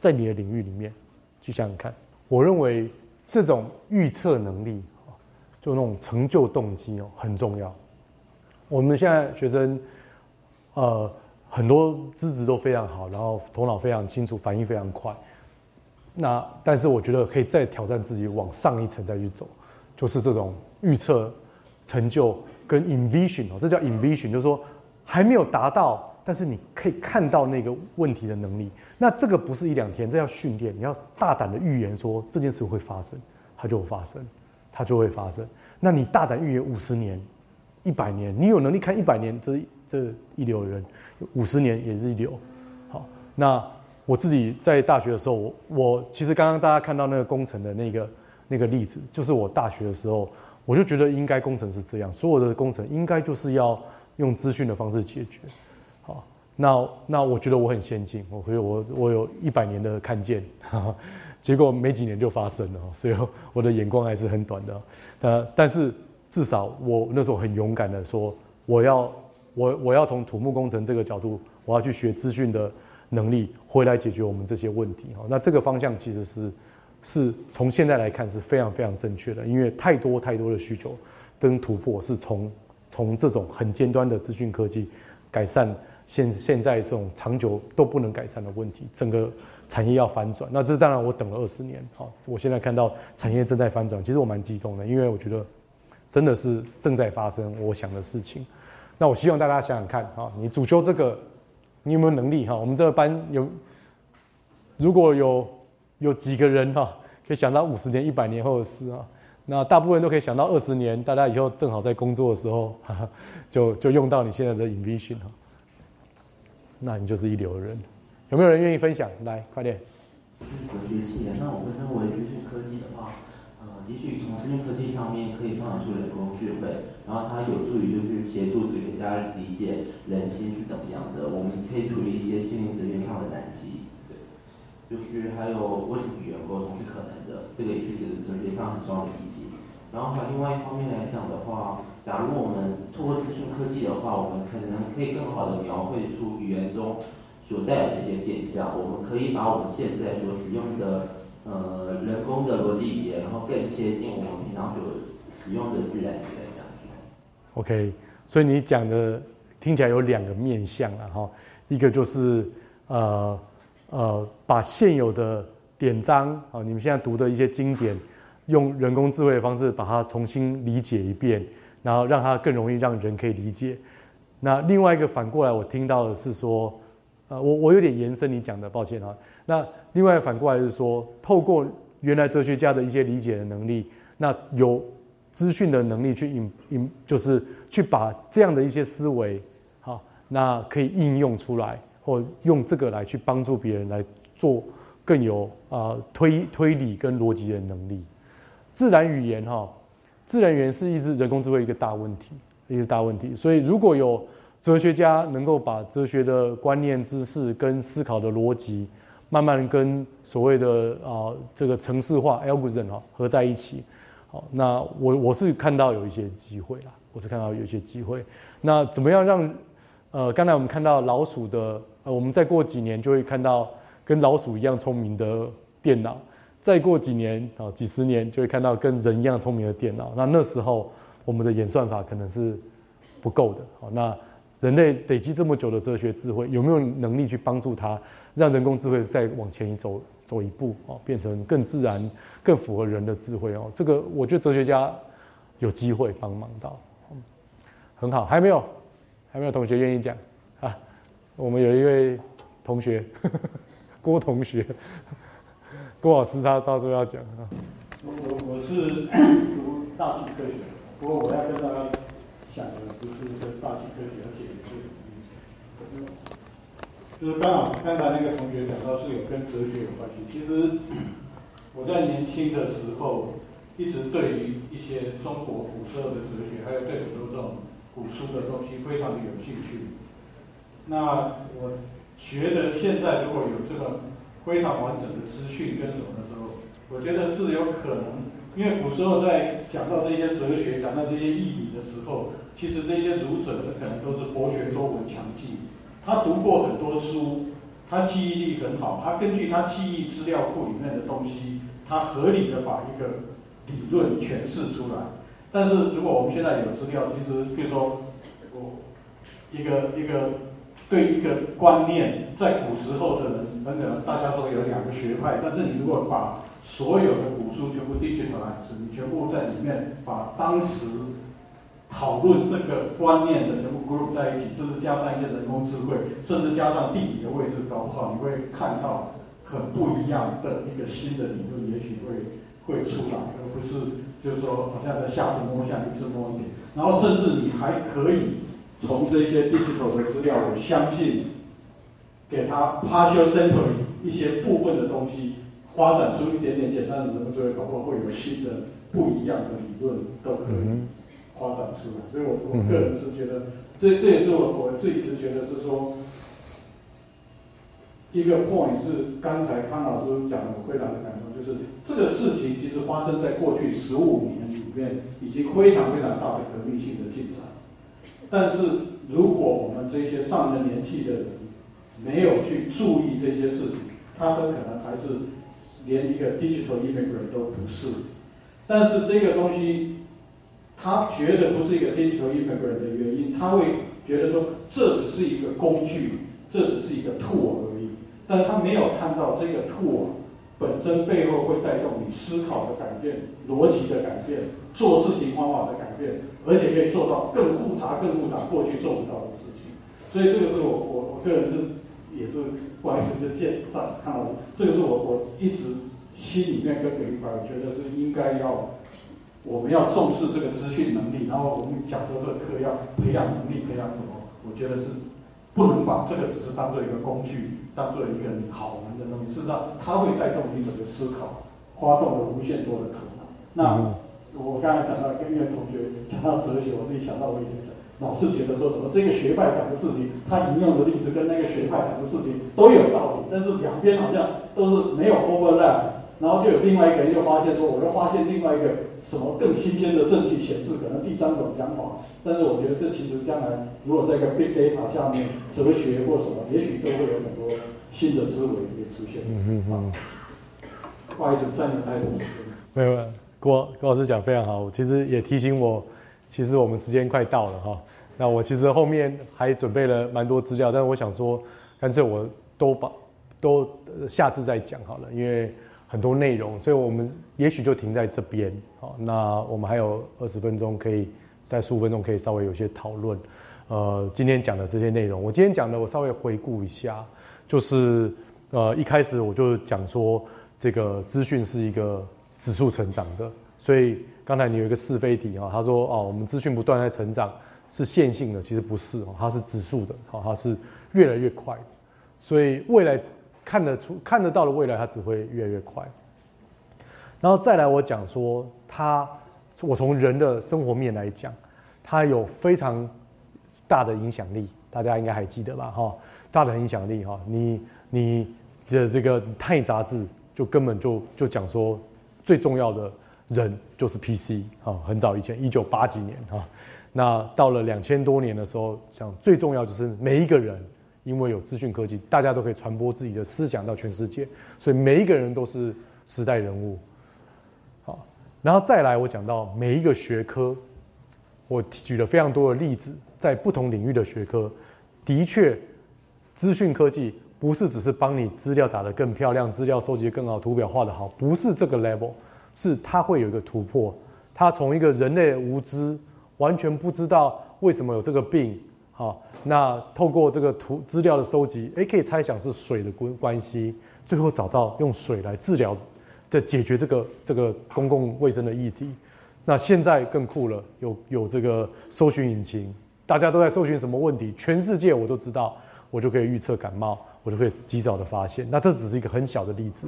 在你的领域里面去想想看？我认为这种预测能力，就那种成就动机哦，很重要。我们现在学生，呃，很多资质都非常好，然后头脑非常清楚，反应非常快。那但是我觉得可以再挑战自己，往上一层再去走，就是这种预测成就跟 envision 哦，这叫 envision，就是说。还没有达到，但是你可以看到那个问题的能力。那这个不是一两天，这要训练。你要大胆的预言说这件事会发生，它就会发生，它就会发生。那你大胆预言五十年、一百年，你有能力看一百年，这这一流人，五十年也是一流。好，那我自己在大学的时候，我我其实刚刚大家看到那个工程的那个那个例子，就是我大学的时候，我就觉得应该工程是这样，所有的工程应该就是要。用资讯的方式解决，好，那那我觉得我很先进，我觉得我我有一百年的看见，结果没几年就发生了，所以 我的眼光还是很短的，呃，但是至少我那时候很勇敢的说，我要我我要从土木工程这个角度，我要去学资讯的能力，回来解决我们这些问题，哈，那这个方向其实是是从现在来看是非常非常正确的，因为太多太多的需求跟突破是从。从这种很尖端的资讯科技改善现现在这种长久都不能改善的问题，整个产业要翻转。那这当然我等了二十年，好，我现在看到产业正在翻转，其实我蛮激动的，因为我觉得真的是正在发生我想的事情。那我希望大家想想看，哈，你主修这个，你有没有能力？哈，我们这个班有如果有有几个人哈，可以想到五十年、一百年后的事啊。那大部分都可以想到二十年，大家以后正好在工作的时候，就就用到你现在的 invision 哈，那你就是一流的人。有没有人愿意分享？来，快点。是科学系的，那我会认为资讯科技的话，呃，也许从资讯科技上面可以发展出人工智慧，然后它有助于就是协助指给大家理解人心是怎么样的，我们可以处理一些心灵层面上的难题。对，就是还有为什么语言沟通是可能的，这个也是哲学上很重要的议题。然后还另外一方面来讲的话，假如我们通过资讯科技的话，我们可能可以更好的描绘出语言中所带有的一些变相。我们可以把我们现在所使用的呃人工的逻辑语言，然后更贴近我们平常所使用的自然语言这样子。OK，所以你讲的听起来有两个面向了哈，一个就是呃呃把现有的典章啊，你们现在读的一些经典。用人工智慧的方式把它重新理解一遍，然后让它更容易让人可以理解。那另外一个反过来，我听到的是说，呃，我我有点延伸你讲的，抱歉哈。那另外反过来是说，透过原来哲学家的一些理解的能力，那有资讯的能力去引引，就是去把这样的一些思维，好，那可以应用出来，或用这个来去帮助别人来做更有啊推推理跟逻辑的能力。自然语言哈，自然语言是一直人工智慧一个大问题，一个大问题。所以如果有哲学家能够把哲学的观念、知识跟思考的逻辑，慢慢跟所谓的啊这个程式化 algorithm 哈合在一起，好，那我我是看到有一些机会啦，我是看到有一些机会。那怎么样让呃刚才我们看到老鼠的，呃我们再过几年就会看到跟老鼠一样聪明的电脑。再过几年啊，几十年就会看到跟人一样聪明的电脑。那那时候我们的演算法可能是不够的。好，那人类累积这么久的哲学智慧，有没有能力去帮助他，让人工智慧再往前一走走一步哦，变成更自然、更符合人的智慧哦？这个我觉得哲学家有机会帮忙到。很好，还没有，还没有同学愿意讲啊？我们有一位同学，郭同学。郭老师他到时候要讲啊。我我是读大气科学，不过我要跟大家讲的不是一个大气科学，就是刚好刚才那个同学讲到是有跟哲学有关系。其实我在年轻的时候，一直对于一些中国古时候的哲学，还有对很多这种古书的东西非常的有兴趣。那我觉得现在如果有这个。非常完整的资讯跟什么的时候，我觉得是有可能，因为古时候在讲到这些哲学、讲到这些意义的时候，其实这些儒者可能都是博学多闻、强记，他读过很多书，他记忆力很好，他根据他记忆资料库里面的东西，他合理的把一个理论诠释出来。但是如果我们现在有资料，其实比如说我一个一个。对一个观念，在古时候的人，很可能大家都有两个学派，但是你如果把所有的古书全部递进来，是你全部在里面把当时讨论这个观念的全部 group 在一起，甚至加上一些人工智慧，甚至加上地理的位置搞不好，你会看到很不一样的一个新的理论，也许会会出来，而不是就是说好像在下次摸一下，一次摸一点，然后甚至你还可以。从这些 digital 的资料，我相信给他 partial sample 一些部分的东西，发展出一点点简单的人工智能，搞不好会有新的不一样的理论都可以发展出来。所以我我个人是觉得，这这也是我我自己是觉得是说，一个 point 是刚才康老师讲的，我非常的感动，就是这个事情其实发生在过去十五年里面，已经非常非常大的革命性的进展。但是，如果我们这些上了年纪的人没有去注意这些事情，他很可能还是连一个 digital immigrant 都不是。但是这个东西，他觉得不是一个 digital immigrant 的原因，他会觉得说这只是一个工具，这只是一个 tool 而已。但他没有看到这个 tool 本身背后会带动你思考的改变、逻辑的改变、做事情方法的改变。而且可以做到更复杂、更复杂，过去做不到的事情。所以这个是我我我个人是也是不好意思就见上看到，这个是我我一直心里面跟给一块，我觉得是应该要我们要重视这个资讯能力，然后我们讲说这个课要培养能力，培养什么？我觉得是不能把这个只是当做一个工具，当做一个好玩的东西。事实上，它会带动你整个思考，发动了无限多的可能。那。我刚才讲到跟一个同学讲到哲学，我自己想到我以前讲，老是觉得说什么这个学派讲的事情，他引用的例子跟那个学派讲的事情都有道理，但是两边好像都是没有 overlap，然后就有另外一个人又发现说，我又发现另外一个什么更新鲜的证据显示，可能第三种讲法。但是我觉得这其实将来如果在一个 big data 下面，哲学或什么，也许都会有很多新的思维也出现。嗯嗯嗯。不好意思，占用太多时间。没有，郭郭老师讲非常好，其实也提醒我，其实我们时间快到了哈。那我其实后面还准备了蛮多资料，但是我想说，干脆我都把都下次再讲好了，因为很多内容，所以我们也许就停在这边。好，那我们还有二十分钟可以。在十五分钟可以稍微有些讨论，呃，今天讲的这些内容，我今天讲的我稍微回顾一下，就是呃一开始我就讲说这个资讯是一个指数成长的，所以刚才你有一个是非题哈，他说哦我们资讯不断在成长是线性的，其实不是哦，它是指数的，好它是越来越快，所以未来看得出看得到的未来它只会越来越快，然后再来我讲说它。我从人的生活面来讲，它有非常大的影响力，大家应该还记得吧？哈，大的影响力哈，你你的这个《泰》杂志就根本就就讲说，最重要的人就是 PC 哈，很早以前，一九八几年哈，那到了两千多年的时候，讲最重要就是每一个人，因为有资讯科技，大家都可以传播自己的思想到全世界，所以每一个人都是时代人物。好然后再来，我讲到每一个学科，我举了非常多的例子，在不同领域的学科，的确，资讯科技不是只是帮你资料打得更漂亮，资料收集更好，图表画得好，不是这个 level，是它会有一个突破，它从一个人类无知，完全不知道为什么有这个病，好，那透过这个图资料的收集，诶，可以猜想是水的关关系，最后找到用水来治疗。在解决这个这个公共卫生的议题，那现在更酷了，有有这个搜寻引擎，大家都在搜寻什么问题，全世界我都知道，我就可以预测感冒，我就可以及早的发现。那这只是一个很小的例子，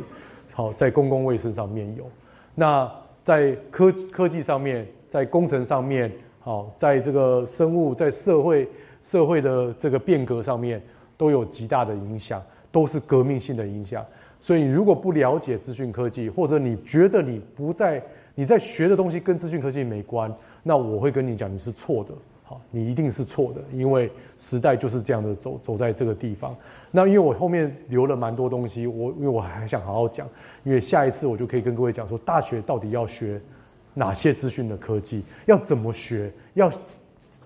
好，在公共卫生上面有，那在科科技上面，在工程上面，好，在这个生物在社会社会的这个变革上面都有极大的影响，都是革命性的影响。所以，你如果不了解资讯科技，或者你觉得你不在你在学的东西跟资讯科技没关，那我会跟你讲你是错的。好，你一定是错的，因为时代就是这样的走走在这个地方。那因为我后面留了蛮多东西，我因为我还想好好讲，因为下一次我就可以跟各位讲说，大学到底要学哪些资讯的科技，要怎么学，要。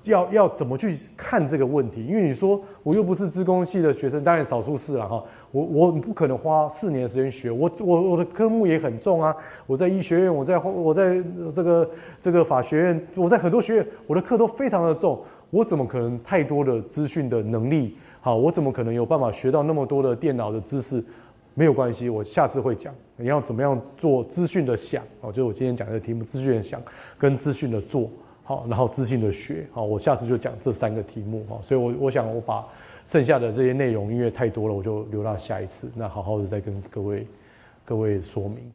要要怎么去看这个问题？因为你说我又不是资工系的学生，当然少数是了哈。我我不可能花四年时间学，我我我的科目也很重啊。我在医学院，我在我在这个这个法学院，我在很多学院，我的课都非常的重。我怎么可能太多的资讯的能力？好，我怎么可能有办法学到那么多的电脑的知识？没有关系，我下次会讲你要怎么样做资讯的想哦，就是我今天讲的题目：资讯的想跟资讯的做。好，然后自信的学，好，我下次就讲这三个题目，哈，所以我我想我把剩下的这些内容，因为太多了，我就留到下一次，那好好的再跟各位各位说明。